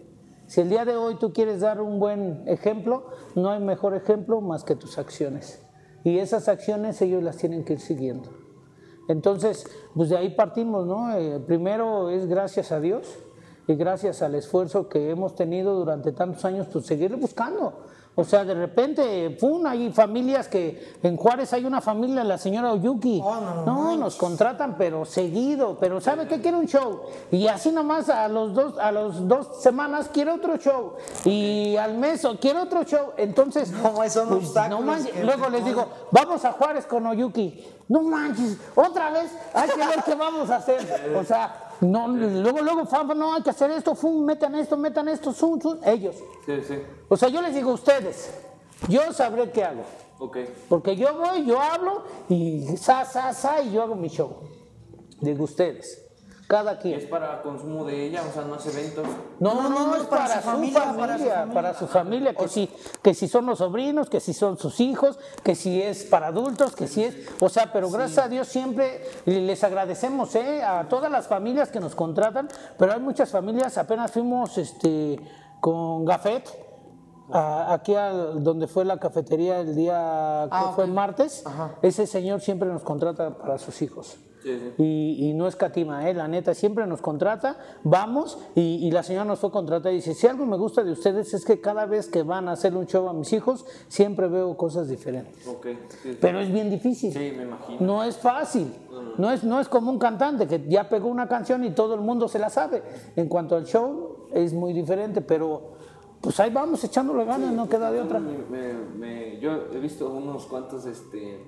Si el día de hoy tú quieres dar un buen ejemplo, no hay mejor ejemplo más que tus acciones. Y esas acciones ellos las tienen que ir siguiendo. Entonces, pues de ahí partimos, ¿no? Eh, primero es gracias a Dios y gracias al esfuerzo que hemos tenido durante tantos años, pues seguir buscando. O sea, de repente, ¡pum! Hay familias que en Juárez hay una familia, la señora Oyuki. Oh, no, no no, nos contratan, pero seguido. Pero ¿sabe qué? Quiere un show. Y así nomás a los dos, a los dos semanas quiere otro show. Y al mes o quiere otro show. Entonces, pues, No, son obstáculos no manches. Luego les digo, vamos a Juárez con Oyuki. No manches, otra vez, hay que ver qué vamos a hacer. O sea, no, luego, luego, no, hay que hacer esto, fum, metan esto, metan esto, zum, zum, ellos. Sí, sí. O sea, yo les digo a ustedes, yo sabré qué hago. Porque yo voy, yo hablo y sa, sa, sa, y yo hago mi show. Digo ustedes, cada ¿Y quien. es para consumo de ella? O sea, no hace eventos. No, no, no, es para, su familia, para su familia, que si, que si son los sobrinos, que si son sus hijos, que si es para adultos, que si es, o sea, pero gracias a Dios siempre les agradecemos ¿eh? a todas las familias que nos contratan, pero hay muchas familias, apenas fuimos este, con Gafet, a- aquí al- donde fue la cafetería el día que Ah, fue martes, ese señor siempre nos contrata para sus hijos. Sí, sí. Y, y no es catima, ¿eh? la neta, siempre nos contrata, vamos y, y la señora nos fue contratada y dice, si algo me gusta de ustedes es que cada vez que van a hacer un show a mis hijos, siempre veo cosas diferentes. Sí. Pero es bien difícil. Sí, me imagino. No es fácil. No es, no es como un cantante que ya pegó una canción y todo el mundo se la sabe. En cuanto al show, es muy diferente, pero pues ahí vamos echándole ganas, no queda de otra. Me- me- me- yo he visto unos cuantos este,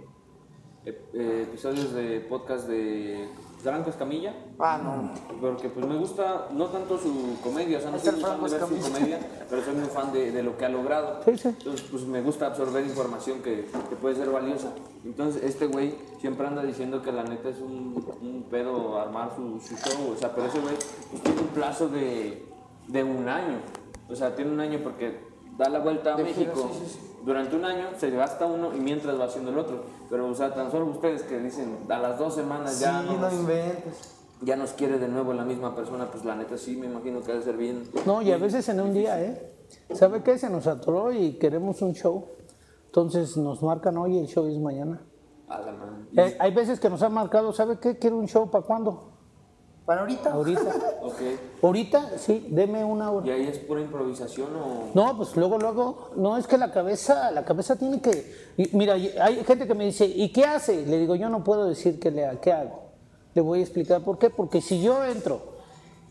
episodios de podcast de Franco Escamilla. Ah, no. Porque pues me gusta, no tanto su comedia, o sea, no soy muy fan de ver su comedia, pero soy muy fan de, de lo que ha logrado. Entonces, pues me gusta absorber información que, que puede ser valiosa. Entonces, este güey siempre anda diciendo que la neta es un, un pedo armar su, su show, o sea, pero ese güey pues, tiene un plazo de, de un año. O sea, tiene un año porque da la vuelta a De gira, México. sí, sí, sí. Durante un año se gasta uno y mientras va haciendo el otro. Pero, o sea, tan solo ustedes que dicen a las dos semanas Sí, ya no nos- inventes. ya nos quiere de nuevo la misma persona, pues la neta sí, me imagino que debe ser bien. No, y a veces en un día, ¿eh? ¿Sabe qué? Se nos atoró y queremos un show. Entonces nos marcan hoy y el show es mañana. A la Eh, hay veces que nos han marcado, ¿sabe qué? Quiero un show para cuándo? ¿Para ahorita? Ahorita. Ok. Ahorita, sí, deme una ¿Y hora. ahí es pura improvisación o...? No, pues luego, luego, no es que la cabeza, la cabeza tiene que. y mira, y hay gente que me dice, ¿y qué hace? Le digo, yo no puedo decir qué, le, qué hago. Le voy a explicar por qué. Porque si yo entro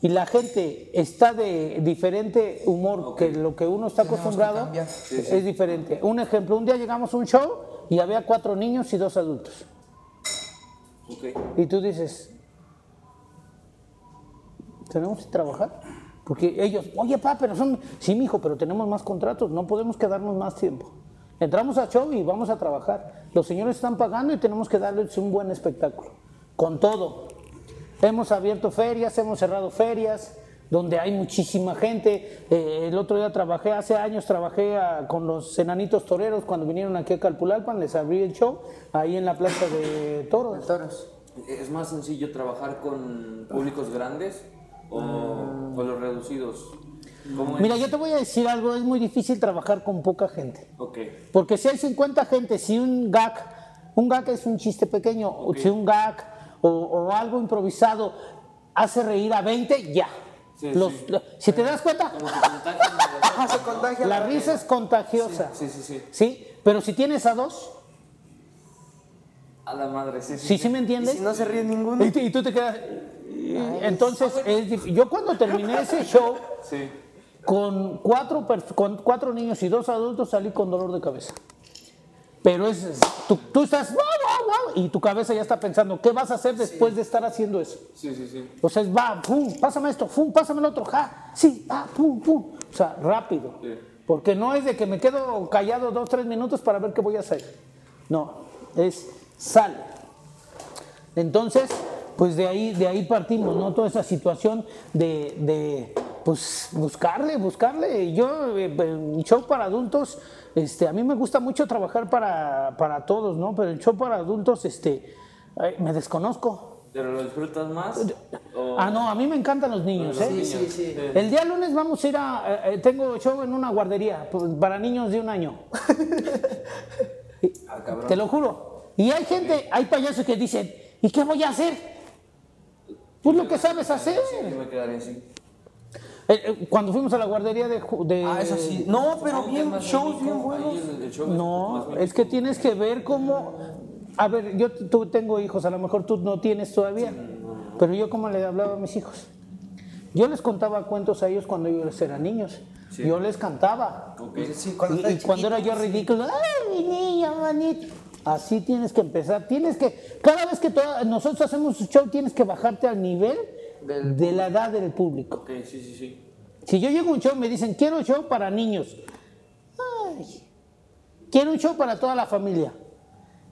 y la gente está de diferente humor que lo que uno está acostumbrado, es diferente. Un ejemplo, un día llegamos a un show y había cuatro niños y dos adultos. Ok. Y tú dices, tenemos que trabajar. Porque ellos, oye, pa, pero son, sí, mijo, pero tenemos más contratos, no podemos quedarnos más tiempo. Entramos a show y vamos a trabajar. Los señores están pagando y tenemos que darles un buen espectáculo. Con todo. Hemos abierto ferias, hemos cerrado ferias, donde hay muchísima gente. Eh, el otro día trabajé, hace años trabajé a- con los enanitos toreros cuando vinieron aquí a Calpulalpan, les abrí el show ahí en la plaza de toros. Toros. ¿Es más sencillo trabajar con públicos grandes o, o los reducidos? Mira, yo te voy a decir algo, es muy difícil trabajar con poca gente. Porque si hay 50 gente, si un gag, un gag es un chiste pequeño, o si un gag o, o algo improvisado hace reír a 20, ya. Sí, Los- sí. lo- si te das cuenta, Como que contagian Ah, se contagia. la risa es contagiosa. Sí, sí, sí. ¿Sí? Pero si tienes a dos, A la madre, sí, sí. ¿sí, sí me Y entiendes? si no se ríe ninguno. Y tú te quedas... Entonces, es yo cuando terminé ese show, Sí. Con cuatro, con cuatro niños y dos adultos salí con dolor de cabeza. Pero es, tú, tú estás, "Wow, wow, wow", y tu cabeza ya está pensando, ¿qué vas a hacer después de estar haciendo eso? Sí, sí, sí. O sea, es, va, pum, pásame esto, pum, pásame el otro, ja, sí, va, pum, pum. O sea, rápido. Sí. Porque no es de que me quedo callado dos, tres minutos para ver qué voy a hacer. No, es sale. Entonces, pues de ahí, de ahí partimos, ¿no? Toda esa situación de, de, pues buscarle, buscarle. Yo, eh, un show para adultos, este, a mí me gusta mucho trabajar para, para todos, ¿no? Pero el show para adultos, este, me desconozco. ¿Pero lo disfrutas más? o- Ah, no, a mí me encantan los niños, los ¿eh? niños? sí, sí. El día lunes vamos a ir a. eh, eh, tengo show en una guardería pues, para niños de un año. Ah. Te lo juro. Y hay gente, hay payasos que dicen, ¿y qué voy a hacer? Pues lo que sabes hacer. Sí, yo me quedaría así. Eh, eh, Cuando fuimos a la guardería de. Ah, eso sí. No, pero bien, shows bien buenos. No, es que tienes que ver cómo. A ver, yo tú tengo hijos, a lo mejor tú no tienes todavía, pero yo como le hablaba a mis hijos. Yo les contaba cuentos a ellos cuando ellos eran niños. Yo les cantaba. Ok. Sí, cuando Y, cuando era yo ridículo, ¡ay, mi niña, manito! Así tienes que empezar. Tienes que, cada vez que toda- nosotros hacemos un show, tienes que bajarte al nivel Del- de la edad del público. Ok, sí, sí, sí. Si yo llego a un show, me dicen, quiero un show para niños. Ay, quiero un show para toda la familia.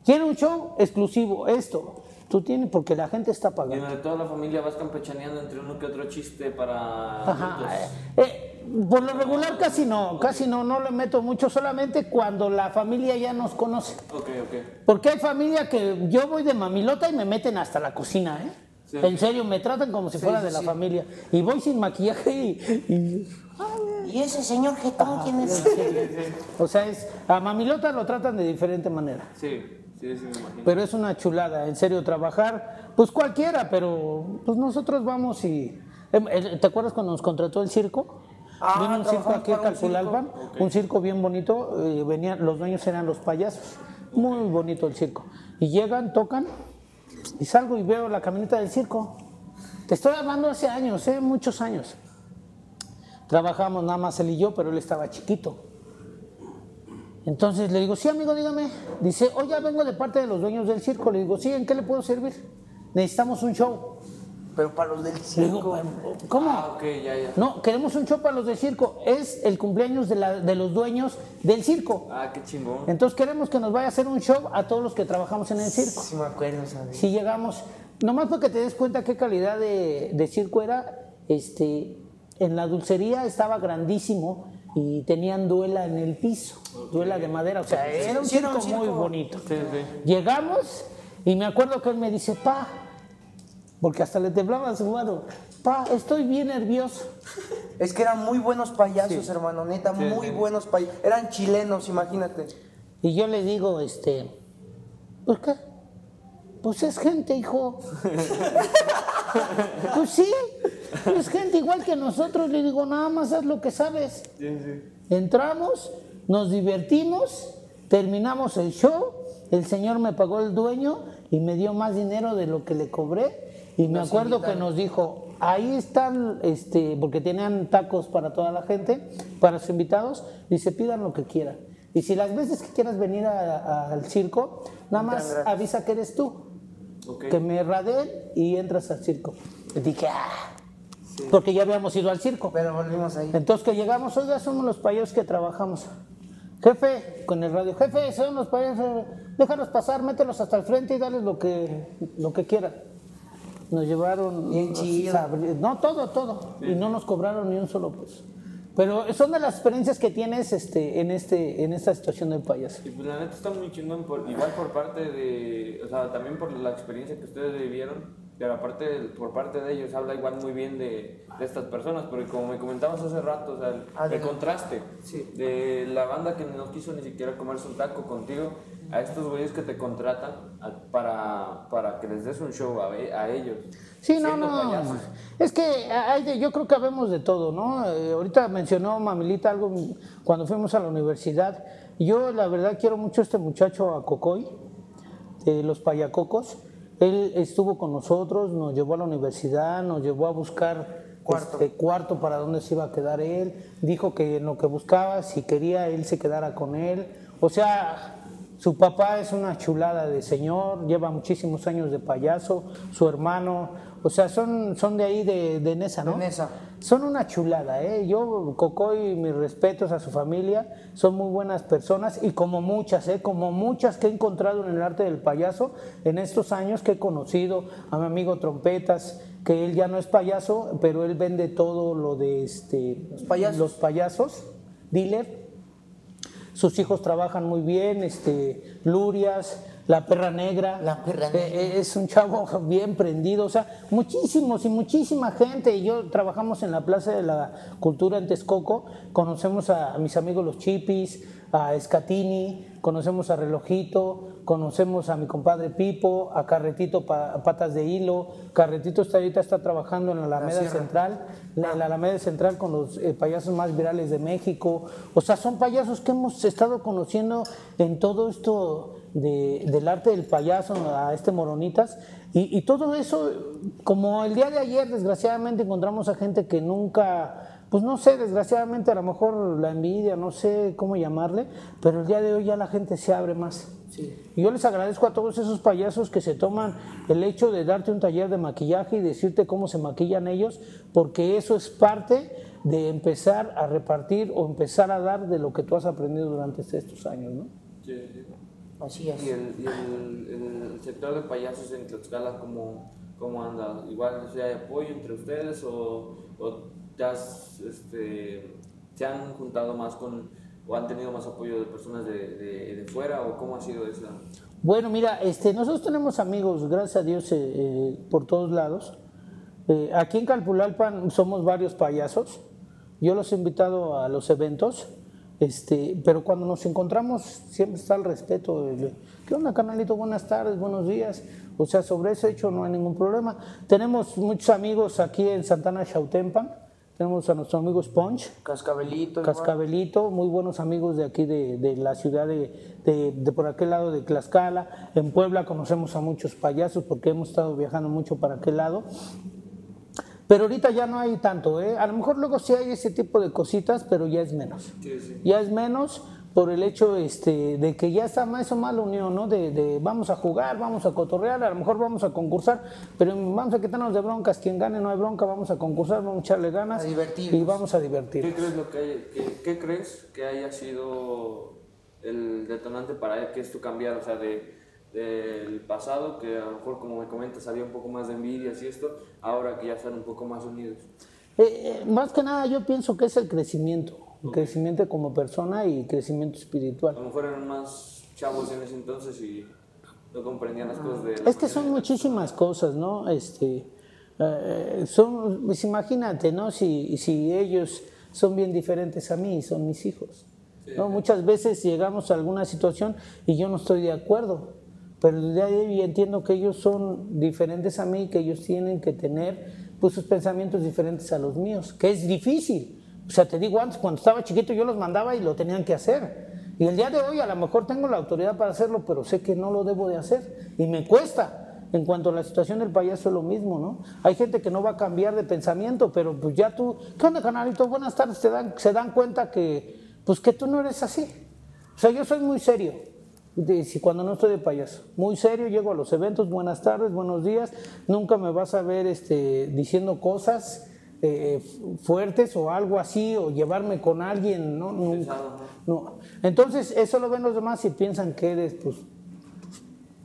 Quiero un show exclusivo, esto. Tú tienes, porque la gente está Y pagando. de toda la familia vas campechaneando entre uno que otro chiste para Ajá. adultos. eh, por lo regular casi no, casi no, no le meto mucho, solamente cuando la familia ya nos conoce. Ok, ok. Porque hay familia que yo voy de mamilota y me meten hasta la cocina, ¿eh? Sí. En serio, me tratan como si fuera sí, de la sí. familia. Y voy sin maquillaje y- y ¿Y ese señor jetón quién es? O sea, es, a Mamilota lo tratan de diferente manera. Sí, sí, sí, me imagino. Pero es una chulada, en serio, trabajar, pues cualquiera, pero pues nosotros vamos y... em, ¿Te acuerdas cuando nos contrató el circo? Ah, Vino un circo aquí a un Calpulalpan, un circo bien bonito, eh, venían, los dueños eran los payasos, muy bonito el circo. Y llegan, tocan, y salgo y veo la camioneta del circo. Te estoy hablando hace años, ¿eh? muchos años. Trabajamos nada más él y yo, pero él estaba chiquito. Entonces le digo, sí, amigo, dígame. Dice, oye, vengo de parte de los dueños del circo. Le digo, sí, ¿en qué le puedo servir? Necesitamos un show. Pero para los del digo, circo. ¿cómo? Ah, ok, ya, ya. No, queremos un show para los del circo. Es el cumpleaños de, la- de los dueños del circo. Ah, qué chingón. Entonces queremos que nos vaya a hacer un show a todos los que trabajamos en el circo. Sí me acuerdo, ¿sabes? Si llegamos, nomás para que te des cuenta qué calidad de, de circo era, este, en la dulcería estaba grandísimo y tenían duela en el piso, duela de madera, o sea, era un Sí, circo, muy bonito. Sí, sí. Llegamos y me acuerdo que él me dice, pa, porque hasta le temblaba su mano, pa, estoy bien nervioso. Es que eran muy buenos payasos, hermano, neta, muy buenos payasos. Eran chilenos, imagínate. Y yo le digo, este, ¿pues qué? Pues es gente, hijo. pues sí, es gente igual que nosotros. Le digo, nada más haz lo que sabes. Entramos, nos divertimos, terminamos el show, el señor me pagó el dueño y me dio más dinero de lo que le cobré. Y me acuerdo que nos dijo, ahí están, este, porque tenían tacos para toda la gente, para sus invitados, dice, pidan lo que quieran. Y si las veces que quieras venir a- a- al circo, nada más avisa que eres tú, Que me radeen y entras al circo. Y dije, ah, porque ya habíamos ido al circo. Pero volvimos ahí. Entonces que llegamos, oiga, somos los payasos que trabajamos. Jefe, con el radio, jefe, son los payasos, déjalos pasar, mételos hasta el frente y dales lo que, lo que quieran. Nos llevaron... Bien chido. No, todo, todo. Y no nos cobraron ni un solo peso. Pero son de las experiencias que tienes este, en, este, en esta situación del payaso. Y pues la neta está muy chingón, por, igual por parte de, o sea, también por la experiencia que ustedes vivieron, pero aparte, por parte de ellos habla igual muy bien de, de estas personas, porque como me comentabas hace rato, o sea, el, el Adelante. contraste de la banda que no quiso ni siquiera comerse un taco contigo, a estos güeyes que te contratan a- para, para que les des un show a, a ellos. Sí, no, no. payasos. Es que hay de- yo creo que habemos de todo, ¿no? Eh, ahorita mencionó Mamilita algo cuando fuimos a la universidad. Yo, la verdad, quiero mucho a este muchacho, a Cocoy, de los Payacocos. Él estuvo con nosotros, nos llevó a la universidad, nos llevó a buscar Cuarto. este, cuarto para dónde se iba a quedar él. Dijo que en lo que buscaba, si quería, él se quedara con él. O sea, su papá es una chulada de señor, lleva muchísimos años de payaso, su hermano, o sea, son, son de ahí de, de Nesa, ¿no? De Nesa. Son una chulada, ¿eh? Yo, Cocoy, mis respetos a su familia, son muy buenas personas y como muchas, ¿eh? Como muchas que he encontrado en el arte del payaso en estos años que he conocido a mi amigo Trompetas, que él ya no es payaso, pero él vende todo lo de este, los payasos. los payasos, dealer. Sus hijos trabajan muy bien, este, Lurias, La Perra Negra. La Perra Eh, Negra. eh, es un chavo bien prendido, o sea, muchísimos y muchísima gente. Yo trabajamos en la Plaza de la Cultura en Texcoco, conocemos a, mis amigos los Chipis, a Escatini, conocemos a Relojito, conocemos a mi compadre Pipo, a Carretito Pa- Patas de Hilo. Carretito está ahorita está trabajando en la Alameda. Central, la, la Alameda Central con los eh, payasos más virales de México. O sea, son payasos que hemos estado conociendo en todo esto de- del arte del payaso, a este Moronitas. Y, y todo eso, como el día de ayer, desgraciadamente encontramos a gente que nunca, pues no sé, desgraciadamente a lo mejor la envidia, no sé cómo llamarle, pero el día de hoy ya la gente se abre más. Y yo les agradezco a todos esos payasos que se toman el hecho de darte un taller de maquillaje y decirte cómo se maquillan ellos, porque eso es parte de empezar a repartir o empezar a dar de lo que tú has aprendido durante estos años, ¿no? Sí, sí. Así es. Y el, y el, el sector de payasos en Tlaxcala, ¿cómo, cómo anda? ¿Igual si hay apoyo entre ustedes o, o ya has, este, se han juntado más con, o han tenido más apoyo de personas de, de, de fuera o cómo ha sido esa? Bueno, mira, este, nosotros tenemos amigos, gracias a Dios, eh, eh, por todos lados. Eh, aquí en Calpulalpan somos varios payasos. Yo los he invitado a los eventos, este, pero cuando nos encontramos siempre está el respeto. ¿Qué onda, canalito? Buenas tardes, buenos días. O sea, sobre ese hecho no hay ningún problema. Tenemos muchos amigos aquí en Santana Chautempan. Tenemos a nuestro amigo Sponge. Cascabelito. igual. Cascabelito, muy buenos amigos de aquí de, de la ciudad de, de- de por aquel lado de Tlaxcala. En Puebla conocemos a muchos payasos porque hemos estado viajando mucho para aquel lado. Pero ahorita ya no hay tanto, ¿eh? A lo mejor luego sí hay ese tipo de cositas, pero ya es menos. Sí, sí. Ya es menos por el hecho este, de que ya está más o más la unión, ¿no? De, de vamos a jugar, vamos a cotorrear, a lo mejor vamos a concursar, pero vamos a quitarnos de broncas. Quien gane no hay bronca, vamos a concursar, vamos a echarle ganas. A divertirnos. Y vamos a ¿Qué divertirnos. crees, lo que hay- qué, qué crees que haya sido el detonante para que esto cambiara? O sea, de, del pasado, que a lo mejor, como me comentas, había un poco más de envidias y esto, ahora que ya están un poco más unidos. Eh, eh, más que nada yo pienso que es el crecimiento, el crecimiento como persona y crecimiento A espiritual. lo mejor eran más chavos en ese entonces y no comprendían las cosas de... la Es que son muchísimas cosas, ¿no? Este, eh, son, pues imagínate, ¿no? Si, si ellos son bien diferentes a mí, son mis hijos. ¿no? Muchas veces llegamos a alguna situación y yo no estoy de acuerdo, pero el día de hoy entiendo que ellos son diferentes a mí, que ellos tienen que tener pues, sus pensamientos diferentes a los míos, que es difícil. O sea, te digo antes, cuando estaba chiquito yo los mandaba y lo tenían que hacer. Y el día de hoy a lo mejor tengo la autoridad para hacerlo, pero sé que no lo debo de hacer. Y me cuesta. En cuanto a la situación del payaso es lo mismo, ¿no? Hay gente que no va a cambiar de pensamiento, pero pues ya tú, ¿qué onda, canalito? Buenas tardes, te dan, se dan cuenta que, pues que tú no eres así. O sea, yo soy muy serio, si cuando no estoy de payaso. Muy serio, llego a los eventos, buenas tardes, buenos días. Nunca me vas a ver este, diciendo cosas eh, fu- fuertes o algo así, o llevarme con alguien, ¿no? Nunca. No. Entonces, eso lo ven los demás y piensan que eres, pues,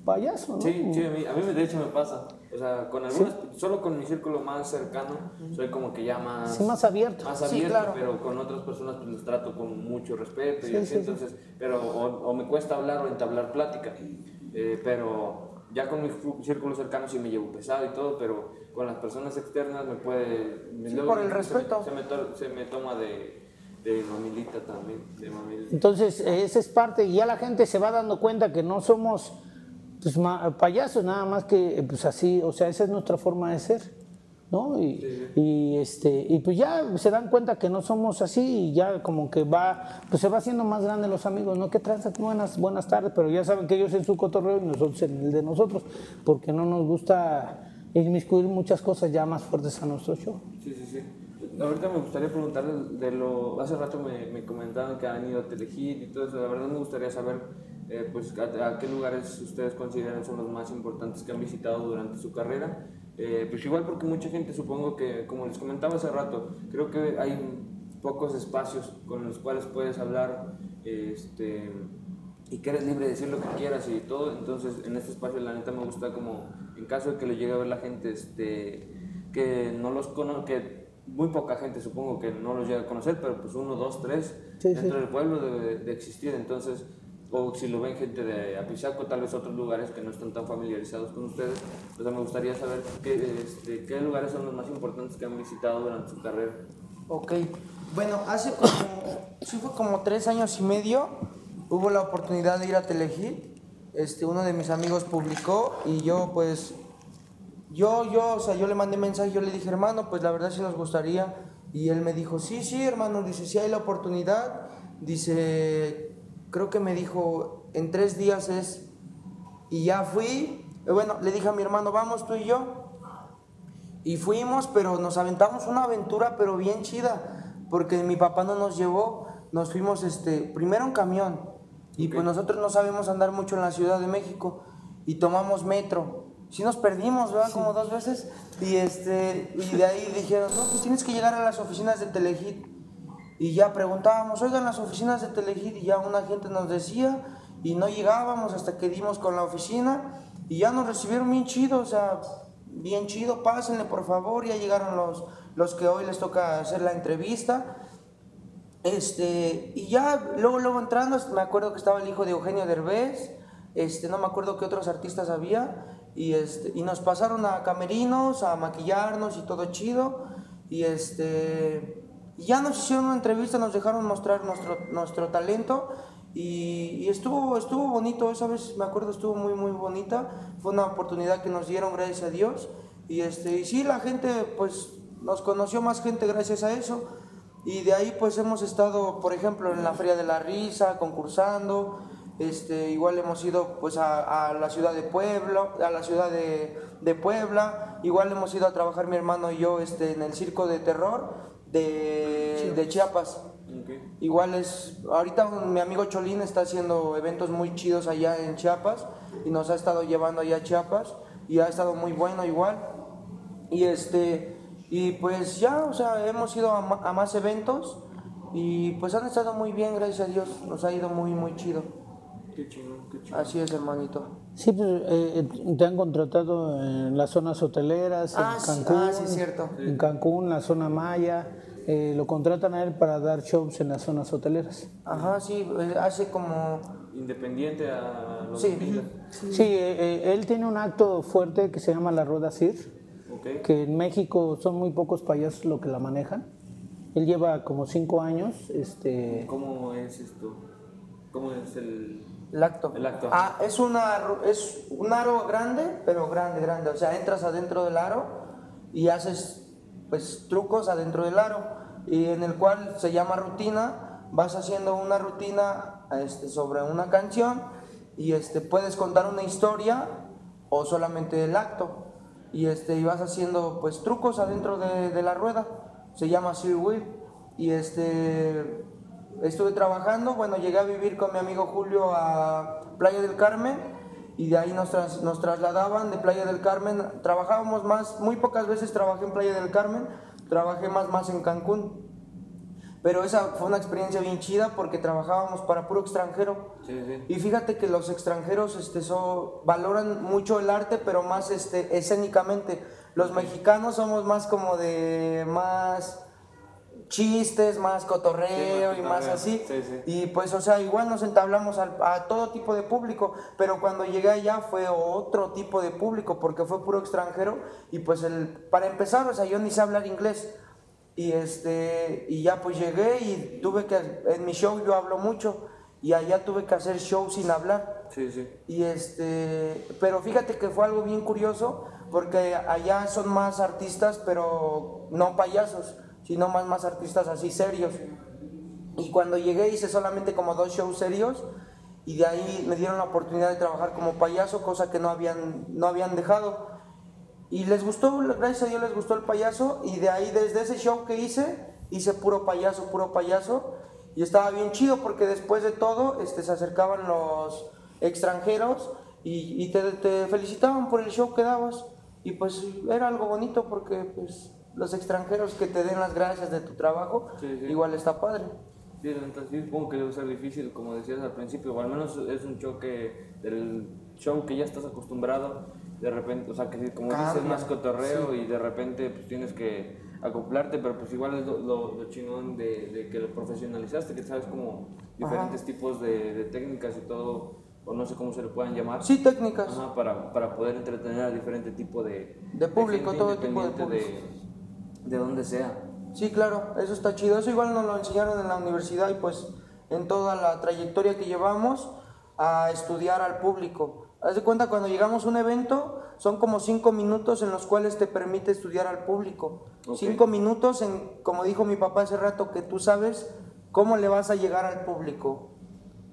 payaso, ¿no? Sí, sí, a mí, a mí de hecho me pasa. O sea, con algunas, solo con mi círculo más cercano, soy como que ya más... Sí, más abierto. Más Sí, abierto, claro. pero con otras personas pues los trato con mucho respeto y Sí, así, sí, sí. entonces, pero o, o me cuesta hablar o entablar plática, Eh, pero ya con mi círculo cercano sí me llevo pesado y todo, pero con las personas externas me puede... me- Sí, luego por el se me- respeto. Se me, to- se me toma de, de mamilita también, de mamilita. Entonces, eh, esa es parte, y ya la gente se va dando cuenta que no somos pues, ma- payasos, nada más que eh, pues así, o sea, esa es nuestra forma de ser, ¿no? Y, y, este, y pues ya se dan cuenta que no somos así y ya como que va, pues se va haciendo más grande los amigos, ¿no? ¿Qué tranza? Buenas, buenas tardes, pero ya saben que ellos en su cotorreo y nosotros en el de nosotros, porque no nos gusta inmiscuir muchas cosas ya más fuertes a nuestro show. Sí, sí, sí. Ahorita me gustaría preguntarle de lo... Hace rato me, me comentaban que han ido a Telehit y todo eso. La verdad me gustaría saber eh, pues, a, qué lugares ustedes consideran son los más importantes que han visitado durante su carrera. Eh, pues igual porque mucha gente supongo que, como les comentaba hace rato, creo que hay pocos espacios con los cuales puedes hablar este, y que eres libre de decir lo que quieras y todo. Entonces, en este espacio, la neta, me gusta como, en caso de que lo llegue a ver la gente, este, que no los conoce, muy poca gente supongo que no los llega a conocer, pero pues uno, dos, tres, Sí, dentro sí. del pueblo debe de existir. Entonces, o si lo ven gente de Apizaco, tal vez otros lugares que no están tan familiarizados con ustedes, pues me gustaría saber qué, este, qué lugares son los más importantes que han visitado durante su carrera. Ok, bueno, hace como, sí fue como tres años y medio, hubo la oportunidad de ir a Telehit, este, uno de mis amigos publicó y yo pues, yo, yo, o sea, yo le mandé mensaje, yo le dije, hermano, pues la verdad sí nos gustaría, y él me dijo, sí, sí, hermano, dice, si hay la oportunidad, dice, creo que me dijo, en tres días es, y ya fui, y bueno, le dije a mi hermano, vamos tú y yo, y fuimos, pero nos aventamos una aventura, pero bien chida, porque mi papá no nos llevó, nos fuimos este, primero en camión, y pues nosotros no sabemos andar mucho en la Ciudad de México, y tomamos metro. Sí nos perdimos, ¿verdad? Como dos veces. Y, este, y de ahí dijeron, no, pues tienes que llegar a las oficinas de Telehit. Y ya preguntábamos, oigan, las oficinas de Telehit, y ya una gente nos decía, y no llegábamos hasta que dimos con la oficina, y ya nos recibieron bien chido, o sea, bien chido, pásenle por favor, ya llegaron los, los que hoy les toca hacer la entrevista. Este, y ya luego, luego entrando, me acuerdo que estaba el hijo de Eugenio Derbez, este, no me acuerdo qué otros artistas había, y, este, y nos pasaron a camerinos, a maquillarnos y todo chido, y este, ya nos hicieron una entrevista, nos dejaron mostrar nuestro, nuestro talento, y, y estuvo, estuvo bonito, esa vez me acuerdo estuvo muy muy bonita, fue una oportunidad que nos dieron gracias a Dios y este y sí la gente pues nos conoció más gente gracias a eso y de ahí pues hemos estado por ejemplo en la Feria de la Risa concursando, este igual hemos ido pues a, a la ciudad de Puebla, a la ciudad de, de Puebla, igual hemos ido a trabajar mi hermano y yo este en el circo de terror de, de Chiapas. Okay. Igual es, ahorita mi amigo Cholín está haciendo eventos muy chidos allá en Chiapas y nos ha estado llevando allá a Chiapas y ha estado muy bueno igual. Y este, y pues ya, o sea, hemos ido a, a más eventos y pues han estado muy bien, gracias a Dios, nos ha ido muy, muy chido. Qué chingón, qué. Así es, hermanito. Sí, pues eh, te han contratado en las zonas hoteleras, en Ah, sí, Cancún, ah, sí, cierto. en Cancún, la zona Maya, eh, lo contratan a él para dar shows en las zonas hoteleras. Ajá, sí, eh, hace como... Independiente a los Sí. Sí, eh, eh, él tiene un acto fuerte que se llama la Rueda Cir, que en México son muy pocos payasos los que la manejan. Él lleva como cinco años, este, ¿Cómo es esto? ¿Cómo es el...? El acto. El acto. Ah, es, una, es un aro grande, pero grande, grande. O sea, entras adentro del aro y haces pues trucos adentro del aro. Y en el cual se llama rutina. Vas haciendo una rutina este, sobre una canción y este, puedes contar una historia o solamente el acto. Y, este, y vas haciendo pues trucos adentro de, de la rueda. Se llama Sir Will. Y este estuve trabajando, bueno, llegué a vivir con mi amigo Julio a Playa del Carmen y de ahí nos, tras- nos trasladaban de Playa del Carmen. Trabajábamos más, muy pocas veces trabajé en Playa del Carmen, trabajé más, más en Cancún. Pero esa fue una experiencia bien chida porque trabajábamos para puro extranjero. Sí, sí. Y fíjate que los extranjeros este, so- valoran mucho el arte, pero más este, escénicamente. Los mexicanos somos más como de más chistes, más cotorreo Sí, y más así. Sí, sí. Y pues, o sea, igual nos entablamos a, todo tipo de público, pero cuando llegué allá fue otro tipo de público porque fue puro extranjero y pues el, para empezar, o sea, yo ni sé hablar inglés. Y este y ya pues llegué y tuve que en mi show yo hablo mucho y allá tuve que hacer show sin hablar. Sí, sí. Y este, pero fíjate que fue algo bien curioso porque allá son más artistas, pero no payasos, sino más más artistas así serios. Y cuando llegué hice solamente como dos shows serios y de ahí me dieron la oportunidad de trabajar como payaso, cosa que no habían no habían dejado. Y les gustó, gracias a Dios les gustó el payaso y de ahí desde ese show que hice, hice puro payaso, puro payaso y estaba bien chido porque después de todo este, se acercaban los extranjeros y, y te, te felicitaban por el show que dabas y pues era algo bonito porque pues los extranjeros que te den las gracias de tu trabajo, Sí, sí. igual está padre. Sí, entonces sí, supongo que debe ser difícil, como decías al principio, o al menos es un choque del show que ya estás acostumbrado de repente, o sea, que como dices, Cambia, más cotorreo y de repente pues, tienes que acoplarte, pero pues igual es lo, lo- lo chingón de, de que lo profesionalizaste, que sabes como diferentes tipos de, de técnicas y todo, o no sé cómo se le puedan llamar. Sí, técnicas. Ajá, para, para poder entretener a diferente tipo de, De público, gente, todo tipo de independiente de, de donde sea. Sí, claro, eso está chido. Eso igual nos lo enseñaron en la universidad y pues en toda la trayectoria que llevamos a estudiar al público. Haz de cuenta, cuando llegamos a un evento, son como cinco minutos en los cuales te permite estudiar al público. Cinco minutos en, como dijo mi papá hace rato, que tú sabes cómo le vas a llegar al público.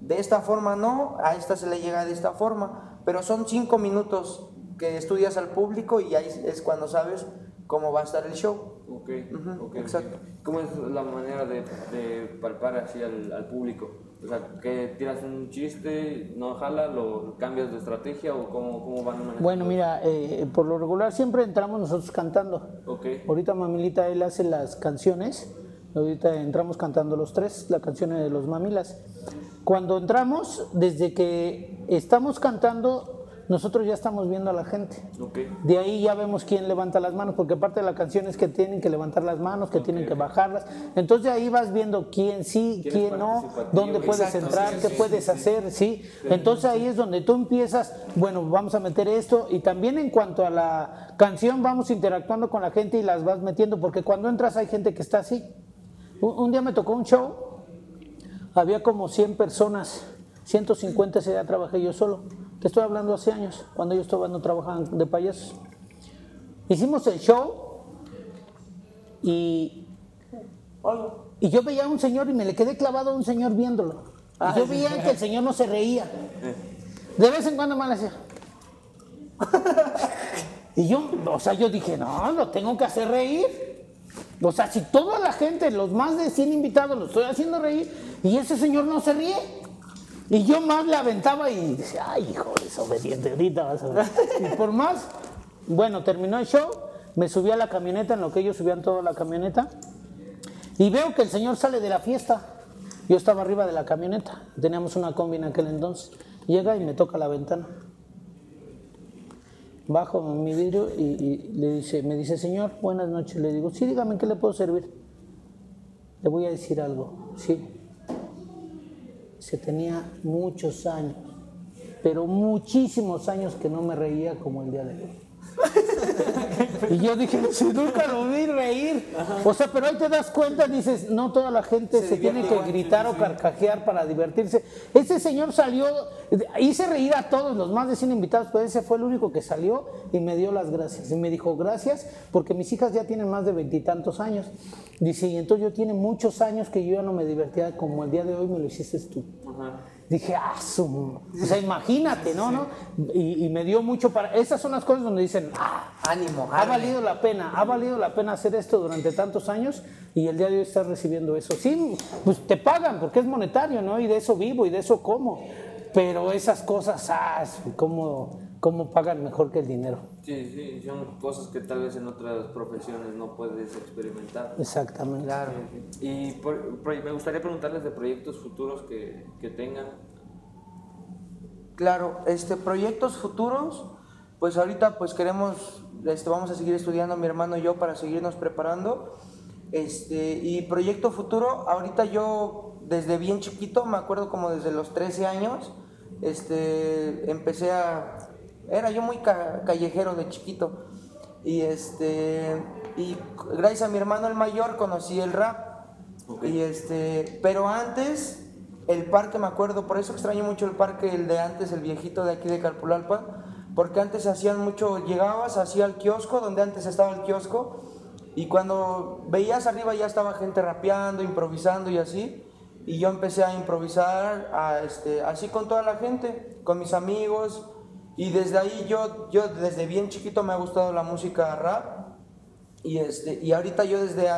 De esta forma no, a esta se le llega de esta forma, pero son cinco minutos que estudias al público y ahí es cuando sabes cómo va a estar el show. Ok, Ujú, ok, exacto. ok. ¿Cómo es la manera de, de palpar así al, al público? O sea, que tiras un chiste, no jala, lo cambias de estrategia o cómo, cómo van manejando? Bueno, mira, eh, por lo regular siempre entramos nosotros cantando. Ok, Ahorita Mamilita, él hace las canciones. Ahorita entramos cantando los tres, la canción de los Mamilas. Cuando entramos, desde que estamos cantando, nosotros ya estamos viendo a la gente. De ahí ya vemos quién levanta las manos, porque parte de la canción es que tienen que levantar las manos, que tienen que bajarlas. Entonces ahí vas viendo quién sí, ¿Quién no, dónde puedes Exacto, entrar, sí, qué sí, puedes sí. hacer, ¿sí? Entonces ahí es donde tú empiezas, bueno, vamos a meter esto y también en cuanto a la canción vamos interactuando con la gente y las vas metiendo, porque cuando entras hay gente que está así. Un, un día me tocó un show, había como 100 personas, 150 ese día trabajé yo solo. Estoy hablando hace años, cuando yo estaba no trabajaban de payasos. Hicimos el show y, y yo veía a un señor y me le quedé clavado a un señor viéndolo. Y yo veía que el señor no se reía. De vez en cuando me le hacía. Y yo, o sea, yo dije, no, lo tengo que hacer reír. O sea, si toda la gente, los más de 100 invitados, lo estoy haciendo reír y ese señor no se ríe. Y yo más le aventaba y decía, ay, hijo, desobediente, ahorita vas a ver. Y por más, bueno, terminó el show, me subí a la camioneta, en lo que ellos subían toda la camioneta, y veo que el señor sale de la fiesta. Yo estaba arriba de la camioneta, teníamos una combi en aquel entonces. Llega y me toca la ventana. Bajo mi vidrio y, y le dice, me dice, señor, buenas noches. Le digo, sí, dígame, ¿en qué le puedo servir? Le voy a decir algo, sí. Se tenía muchos años, pero muchísimos años que no me reía como el día de hoy. y yo dije, si nunca lo vi reír. O sea, pero ahí te das cuenta, dices, no toda la gente se, tiene que gritar o carcajear para divertirse. Ese señor salió, hice reír a todos los más de 100 invitados, pero ese fue el único que salió y me dio las gracias. Y me dijo, gracias, porque mis hijas ya tienen más de veintitantos años. Dice, y entonces yo tiene muchos años que yo ya no me divertía como el día de hoy me lo hiciste tú. ajá. Dije, ah, su... O sea, imagínate, ¿no? ¿no? Y, y me dio mucho para... Esas son las cosas donde dicen, ah, Ánimo, ha valido la pena, ha valido la pena hacer esto durante tantos años y el día de hoy estás recibiendo eso. Sí, pues te pagan porque es monetario, ¿no? Y de eso vivo y de eso como. Pero esas cosas, ah, ¿cómo, cómo pagan mejor que el dinero? Sí, sí, son cosas que tal vez en otras profesiones no puedes experimentar. Exactamente. Claro. Y por- por- me gustaría preguntarles de proyectos futuros que, que tengan. Claro, este, proyectos futuros, pues ahorita pues queremos, este, vamos a seguir estudiando mi hermano y yo para seguirnos preparando. Este, y proyecto futuro, ahorita yo desde bien chiquito, me acuerdo como desde los 13 años, este, empecé a, era yo muy ca- callejero de chiquito. Y este, y gracias a mi hermano el mayor conocí el rap. Y este, pero antes el parque me acuerdo, por eso extraño mucho el parque, el de antes, el viejito de aquí de Calpulalpa, porque antes hacían mucho, llegabas hacia el kiosco, donde antes estaba el kiosco, y cuando veías arriba ya estaba gente rapeando, improvisando y así, y yo empecé a improvisar, a, este, así con toda la gente, con mis amigos, y desde ahí yo, yo desde bien chiquito me ha gustado la música rap, y, este, y ahorita yo desde...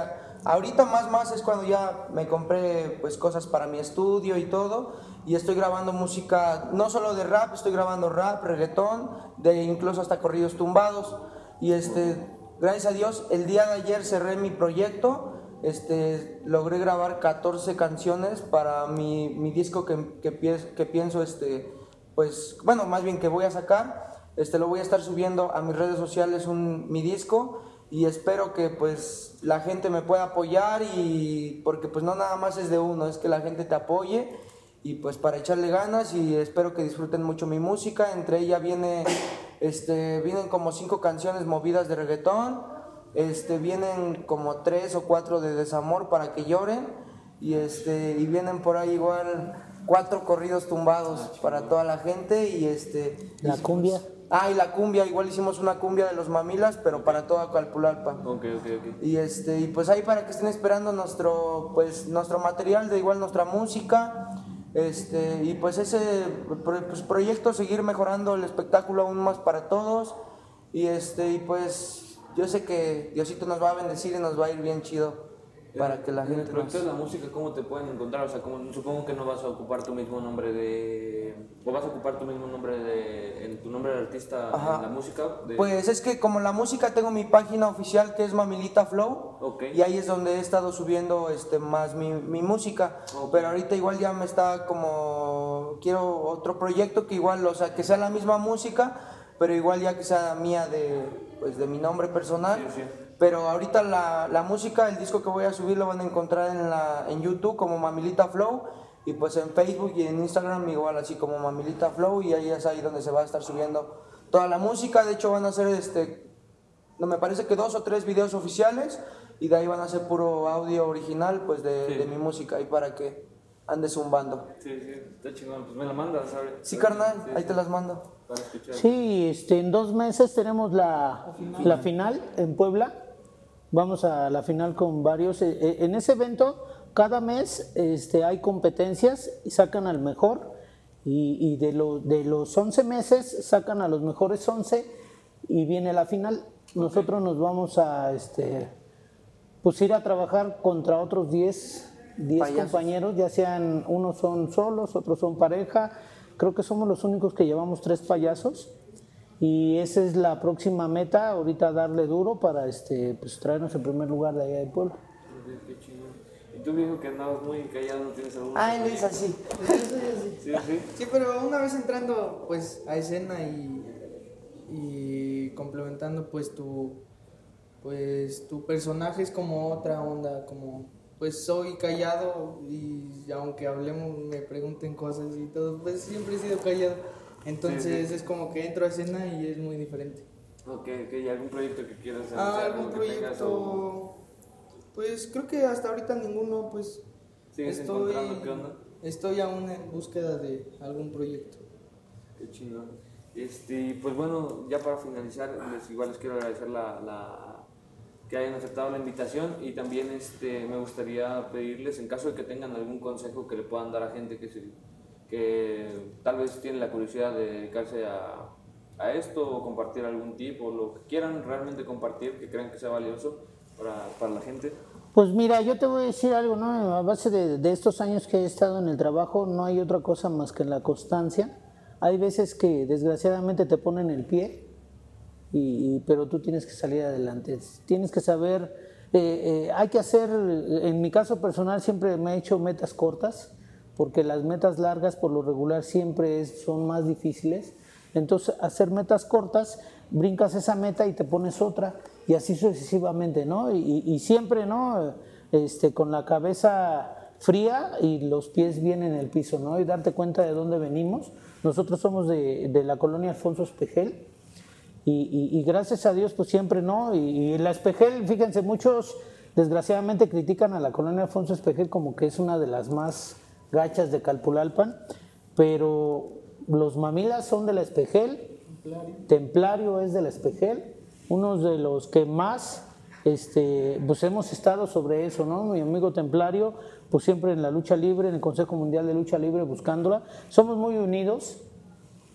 ahorita más más es cuando ya me compré pues cosas para mi estudio y todo. Y estoy grabando música, no solo de rap, estoy grabando rap, reggaetón, de incluso hasta corridos tumbados. Y este, gracias a Dios, el día de ayer cerré mi proyecto. Este, logré grabar 14 canciones para mi, mi disco que, que, que pienso, este, pues, bueno, más bien que voy a sacar. Este, lo voy a estar subiendo a mis redes sociales un, mi disco y espero que pues la gente me pueda apoyar y porque pues no nada más es de uno, es que la gente te apoye y pues para echarle ganas y espero que disfruten mucho mi música. Entre ella viene, este, vienen como cinco canciones movidas de reggaetón, este, vienen como tres o cuatro de desamor para que lloren y, este, y vienen por ahí igual cuatro corridos tumbados para toda la gente y este... La cumbia. Ah, y la cumbia, igual hicimos una cumbia de los mamilas, pero para toda Calpulalpa. Ok, ok, ok. Y este, y pues ahí para que estén esperando nuestro, pues, nuestro material, de igual nuestra música. Este, y pues ese pues, proyecto, seguir mejorando el espectáculo aún más para todos. Y este, y pues yo sé que Diosito nos va a bendecir y nos va a ir bien chido para que la gente proyecto nos... de la música, ¿cómo te pueden encontrar? O sea, supongo que no vas a ocupar tu mismo nombre de... ¿O vas a ocupar tu mismo nombre de... en tu nombre de artista Ajá. en la música? De, Pues es que como la música tengo mi página oficial que es Mamilita Flow Ok. y ahí es donde he estado subiendo este más mi, mi música, Ok. pero ahorita igual ya me está como quiero otro proyecto que igual, o sea, que sea la misma música, pero igual ya que sea mía de pues de mi nombre personal. Sí, sí. Pero ahorita la, la música, el disco que voy a subir lo van a encontrar en, la, en YouTube como Mamilita Flow y pues en Facebook y en Instagram igual así como Mamilita Flow y ahí es ahí donde se va a estar subiendo toda la música. De hecho van a ser este, no me parece que dos o tres videos oficiales y de ahí van a ser puro audio original pues de, Sí. de mi música ahí para que ande zumbando. Sí, sí, está chingón. Pues me la mandas, ¿sabes? Sí carnal, ahí te las mando. Para escuchar. Sí, este, en dos meses tenemos la, la final en Puebla. Vamos a la final con varios. eh, eh, En ese evento, cada mes este, hay competencias y sacan al mejor. Y, y de, lo- de los 11 meses sacan a los mejores 11 y viene la final. Nosotros nos vamos a este, pues ir a trabajar contra otros 10, 10 Payasos. compañeros, ya sean unos son solos, otros son pareja. Creo que somos los únicos que llevamos tres payasos. Y esa es la próxima meta, ahorita darle duro para este, pues, traernos el primer lugar de allá del pueblo. Qué chingón. Y tú me dijo que andabas muy callado, ¿no tienes algún... Ay, Luis, así. Sí, sí. Sí, pero una vez entrando pues a escena y, y complementando pues tu pues tu personaje es como otra onda, como pues soy callado y aunque hablemos me pregunten cosas y todo, pues siempre he sido callado. Entonces Sí, sí. es como que entro a escena y es muy diferente. Ok, ok. ¿Y algún proyecto que quieras Ah, anunciar, algún tengas, o proyecto pues creo que hasta ahorita ninguno pues ¿Sigues estoy encontrando qué onda? estoy aún en búsqueda de algún proyecto. Qué chingón. Este, pues bueno, ya para finalizar, les, igual les quiero agradecer la, la- que hayan aceptado la invitación y también este, me gustaría pedirles, en caso de que tengan algún consejo que le puedan dar a gente que, se- que tal vez tiene la curiosidad de dedicarse a, a esto o compartir algún tip o lo que quieran realmente compartir, que crean que sea valioso para, para la gente. Pues mira, yo te voy a decir algo, ¿no? A base de, de estos años que he estado en el trabajo, no hay otra cosa más que la constancia. Hay veces que desgraciadamente te ponen el pie, y- pero tú tienes que salir adelante. Tienes que saber, eh, eh, hay que hacer, en mi caso personal siempre me he hecho metas cortas, porque las metas largas por lo regular siempre es- son más difíciles. Entonces, hacer metas cortas, brincas esa meta y te pones otra, y así sucesivamente, ¿no? Y, siempre, ¿no? Este, con la cabeza fría y los pies bien en el piso, ¿no? Y darte cuenta de dónde venimos. Nosotros somos de, la colonia Alfonso Espejel, y gracias a Dios, pues siempre no. Y, y la Espejel, fíjense, muchos desgraciadamente critican a la colonia Alfonso Espejel como que es una de las más gachas de Calpulalpan, pero los mamilas son de la Espejel, Templario es de la Espejel, unos de los que más este, pues hemos estado sobre eso, ¿no? Mi amigo Templario, pues siempre en la lucha libre, en el Consejo Mundial de Lucha Libre, buscándola. Somos muy unidos,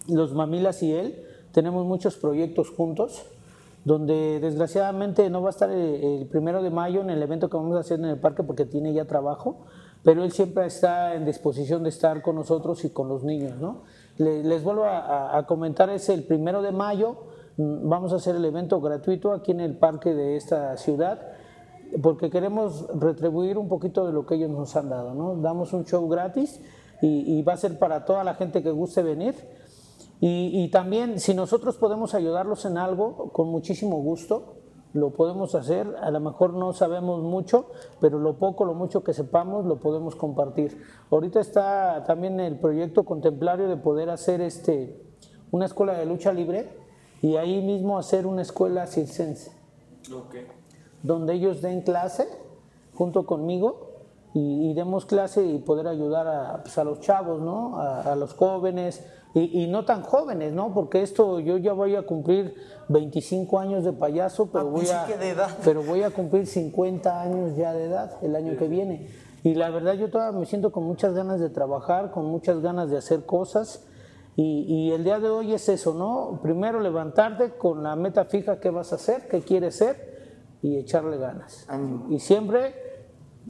los Mamilas y él, tenemos muchos proyectos juntos, donde desgraciadamente no va a estar el, el primero de mayo en el evento que vamos a hacer en el parque porque tiene ya trabajo, pero él siempre está en disposición de estar con nosotros y con los niños, ¿no? Le- Les, vuelvo a, a- comentar, es el primero de mayo, mm, vamos a hacer el evento gratuito aquí en el parque de esta ciudad, porque queremos retribuir un poquito de lo que ellos nos han dado, ¿no? Damos un show gratis y, y va a ser para toda la gente que guste venir. Y, y también, si nosotros podemos ayudarlos en algo, con muchísimo gusto, lo podemos hacer. A lo mejor no sabemos mucho, pero lo poco, lo mucho que sepamos, lo podemos compartir. Ahorita está también el proyecto contemplario de poder hacer este, una escuela de lucha libre y ahí mismo hacer una escuela circense Ok. donde ellos den clase junto conmigo y, y demos clase y poder ayudar a, pues, a los chavos, ¿no? A, a los jóvenes y, y no tan jóvenes, ¿no? Porque esto yo ya voy a cumplir 25 años de payaso, pero Ah, voy pensé a de edad. pero voy a cumplir 50 años ya de edad el año que viene. Y la verdad yo todavía me siento con muchas ganas de trabajar, con muchas ganas de hacer cosas. Y, y el día de hoy es eso, ¿no? Primero levantarte con la meta fija que vas a hacer, qué quieres ser y echarle ganas. Ánimo. Y siempre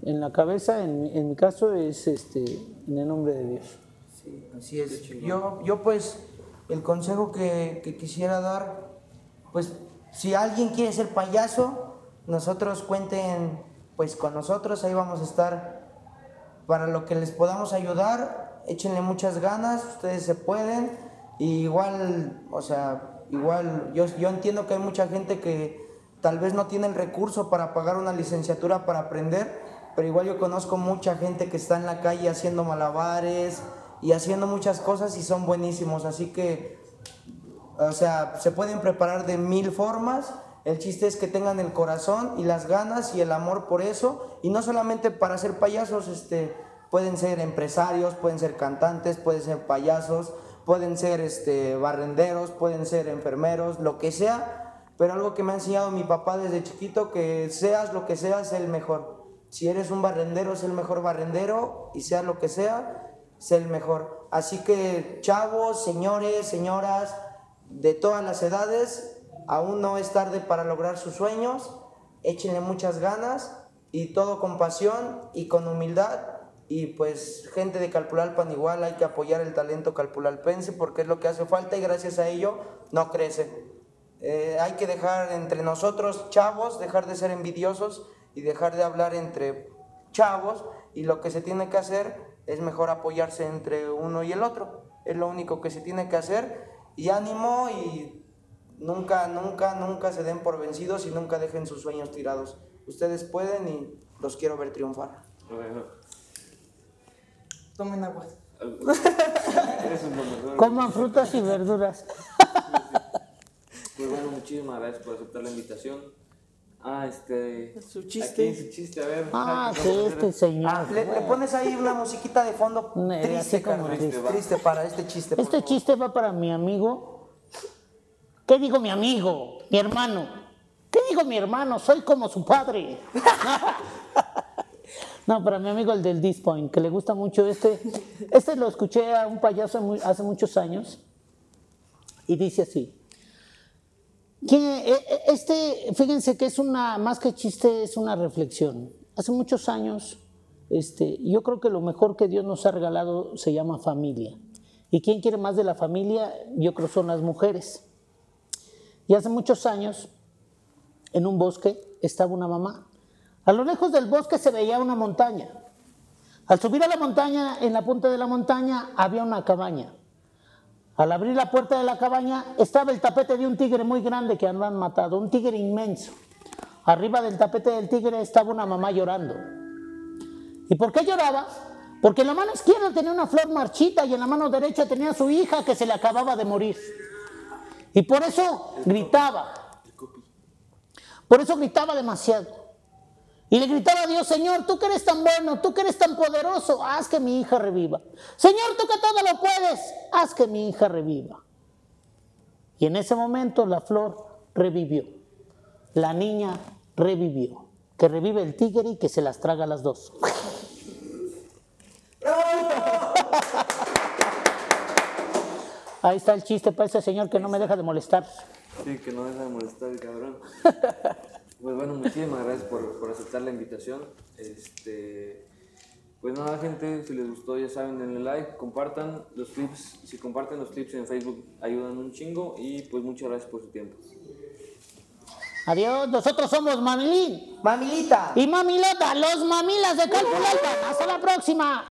en la cabeza, en, en mi caso, es este, en el nombre de Dios. Sí, así es. Yo, yo pues, el consejo que, que quisiera dar, pues, si alguien quiere ser payaso, nosotros cuenten, pues, con nosotros, ahí vamos a estar. Para lo que les podamos ayudar, échenle muchas ganas, ustedes se pueden, y igual, o sea, igual, yo, yo entiendo que hay mucha gente que tal vez no tiene el recurso para pagar una licenciatura para aprender, pero igual yo conozco mucha gente que está en la calle haciendo malabares y haciendo muchas cosas y son buenísimos, así que o sea, se pueden preparar de mil formas. El chiste es que tengan el corazón y las ganas y el amor por eso. Y no solamente para ser payasos, este, pueden ser empresarios, pueden ser cantantes, pueden ser payasos, pueden ser este, barrenderos, pueden ser enfermeros, lo que sea. Pero algo que me ha enseñado mi papá desde chiquito, que seas lo que seas, el mejor. Si eres un barrendero, sé el mejor barrendero. Y sea lo que sea, sé el mejor. Así que chavos, señores, señoras, de todas las edades, aún no es tarde para lograr sus sueños, échenle muchas ganas y todo con pasión y con humildad. Y pues gente de Calpulalpan igual hay que apoyar el talento calpulalpense porque es lo que hace falta y gracias a ello no crece. Eh, hay que dejar entre nosotros chavos, dejar de ser envidiosos y dejar de hablar entre chavos y lo que se tiene que hacer es mejor apoyarse entre uno y el otro. Es lo único que se tiene que hacer y ánimo y nunca, nunca, nunca se den por vencidos y nunca dejen sus sueños tirados. Ustedes pueden y los quiero ver triunfar. Bueno, Tomen agua. Coman frutas y verduras. Pues bueno, muchísimas gracias por aceptar la invitación. Ah, este. Su chiste. Aquí su chiste, a ver. Ah, ¿qué que vamos a este señor. Ah, le, le pones ahí una musiquita de fondo triste, como triste. triste para este chiste. por Este favor. chiste va para mi amigo. ¿Qué digo mi amigo? Mi hermano. ¿Qué digo mi hermano? Soy como su padre. No, para mi amigo el del Dispoint, que le gusta mucho este. Este lo escuché a un payaso muy- hace muchos años y dice así. Que, eh, eh, Este, fíjense que es una, más que chiste, es una reflexión. Hace muchos años, este, yo creo que lo mejor que Dios nos ha regalado se llama familia. ¿Y quién quiere más de la familia? Yo creo son las mujeres. Y hace muchos años, en un bosque, estaba una mamá. A lo lejos del bosque se veía una montaña. Al subir a la montaña, en la punta de la montaña, había una cabaña. Al abrir la puerta de la cabaña, estaba el tapete de un tigre muy grande que habían matado, un tigre inmenso. Arriba del tapete del tigre estaba una mamá llorando. ¿Y por qué lloraba? Porque en la mano izquierda tenía una flor marchita y en la mano derecha tenía a su hija que se le acababa de morir. Y por eso gritaba. Por eso gritaba demasiado. Y le gritaba a Dios, Señor, tú que eres tan bueno, tú que eres tan poderoso, haz que mi hija reviva. Señor, tú que todo lo puedes, haz que mi hija reviva. Y en ese momento la flor revivió. La niña revivió. Que revive el tigre y que se las traga a las dos. Ahí está el chiste para ese señor que no me deja de molestar. Sí, que no deja de molestar el cabrón. Pues bueno, muchísimas gracias por, por aceptar la invitación. Este, pues nada, gente, si les gustó, ya saben, denle like, compartan los clips. Si comparten los clips en Facebook, ayudan un chingo. Y pues muchas gracias por su tiempo. Adiós, nosotros somos Mamilín Mamilita. y Mamilota, los mamilas de Calpulalpan. Hasta la próxima.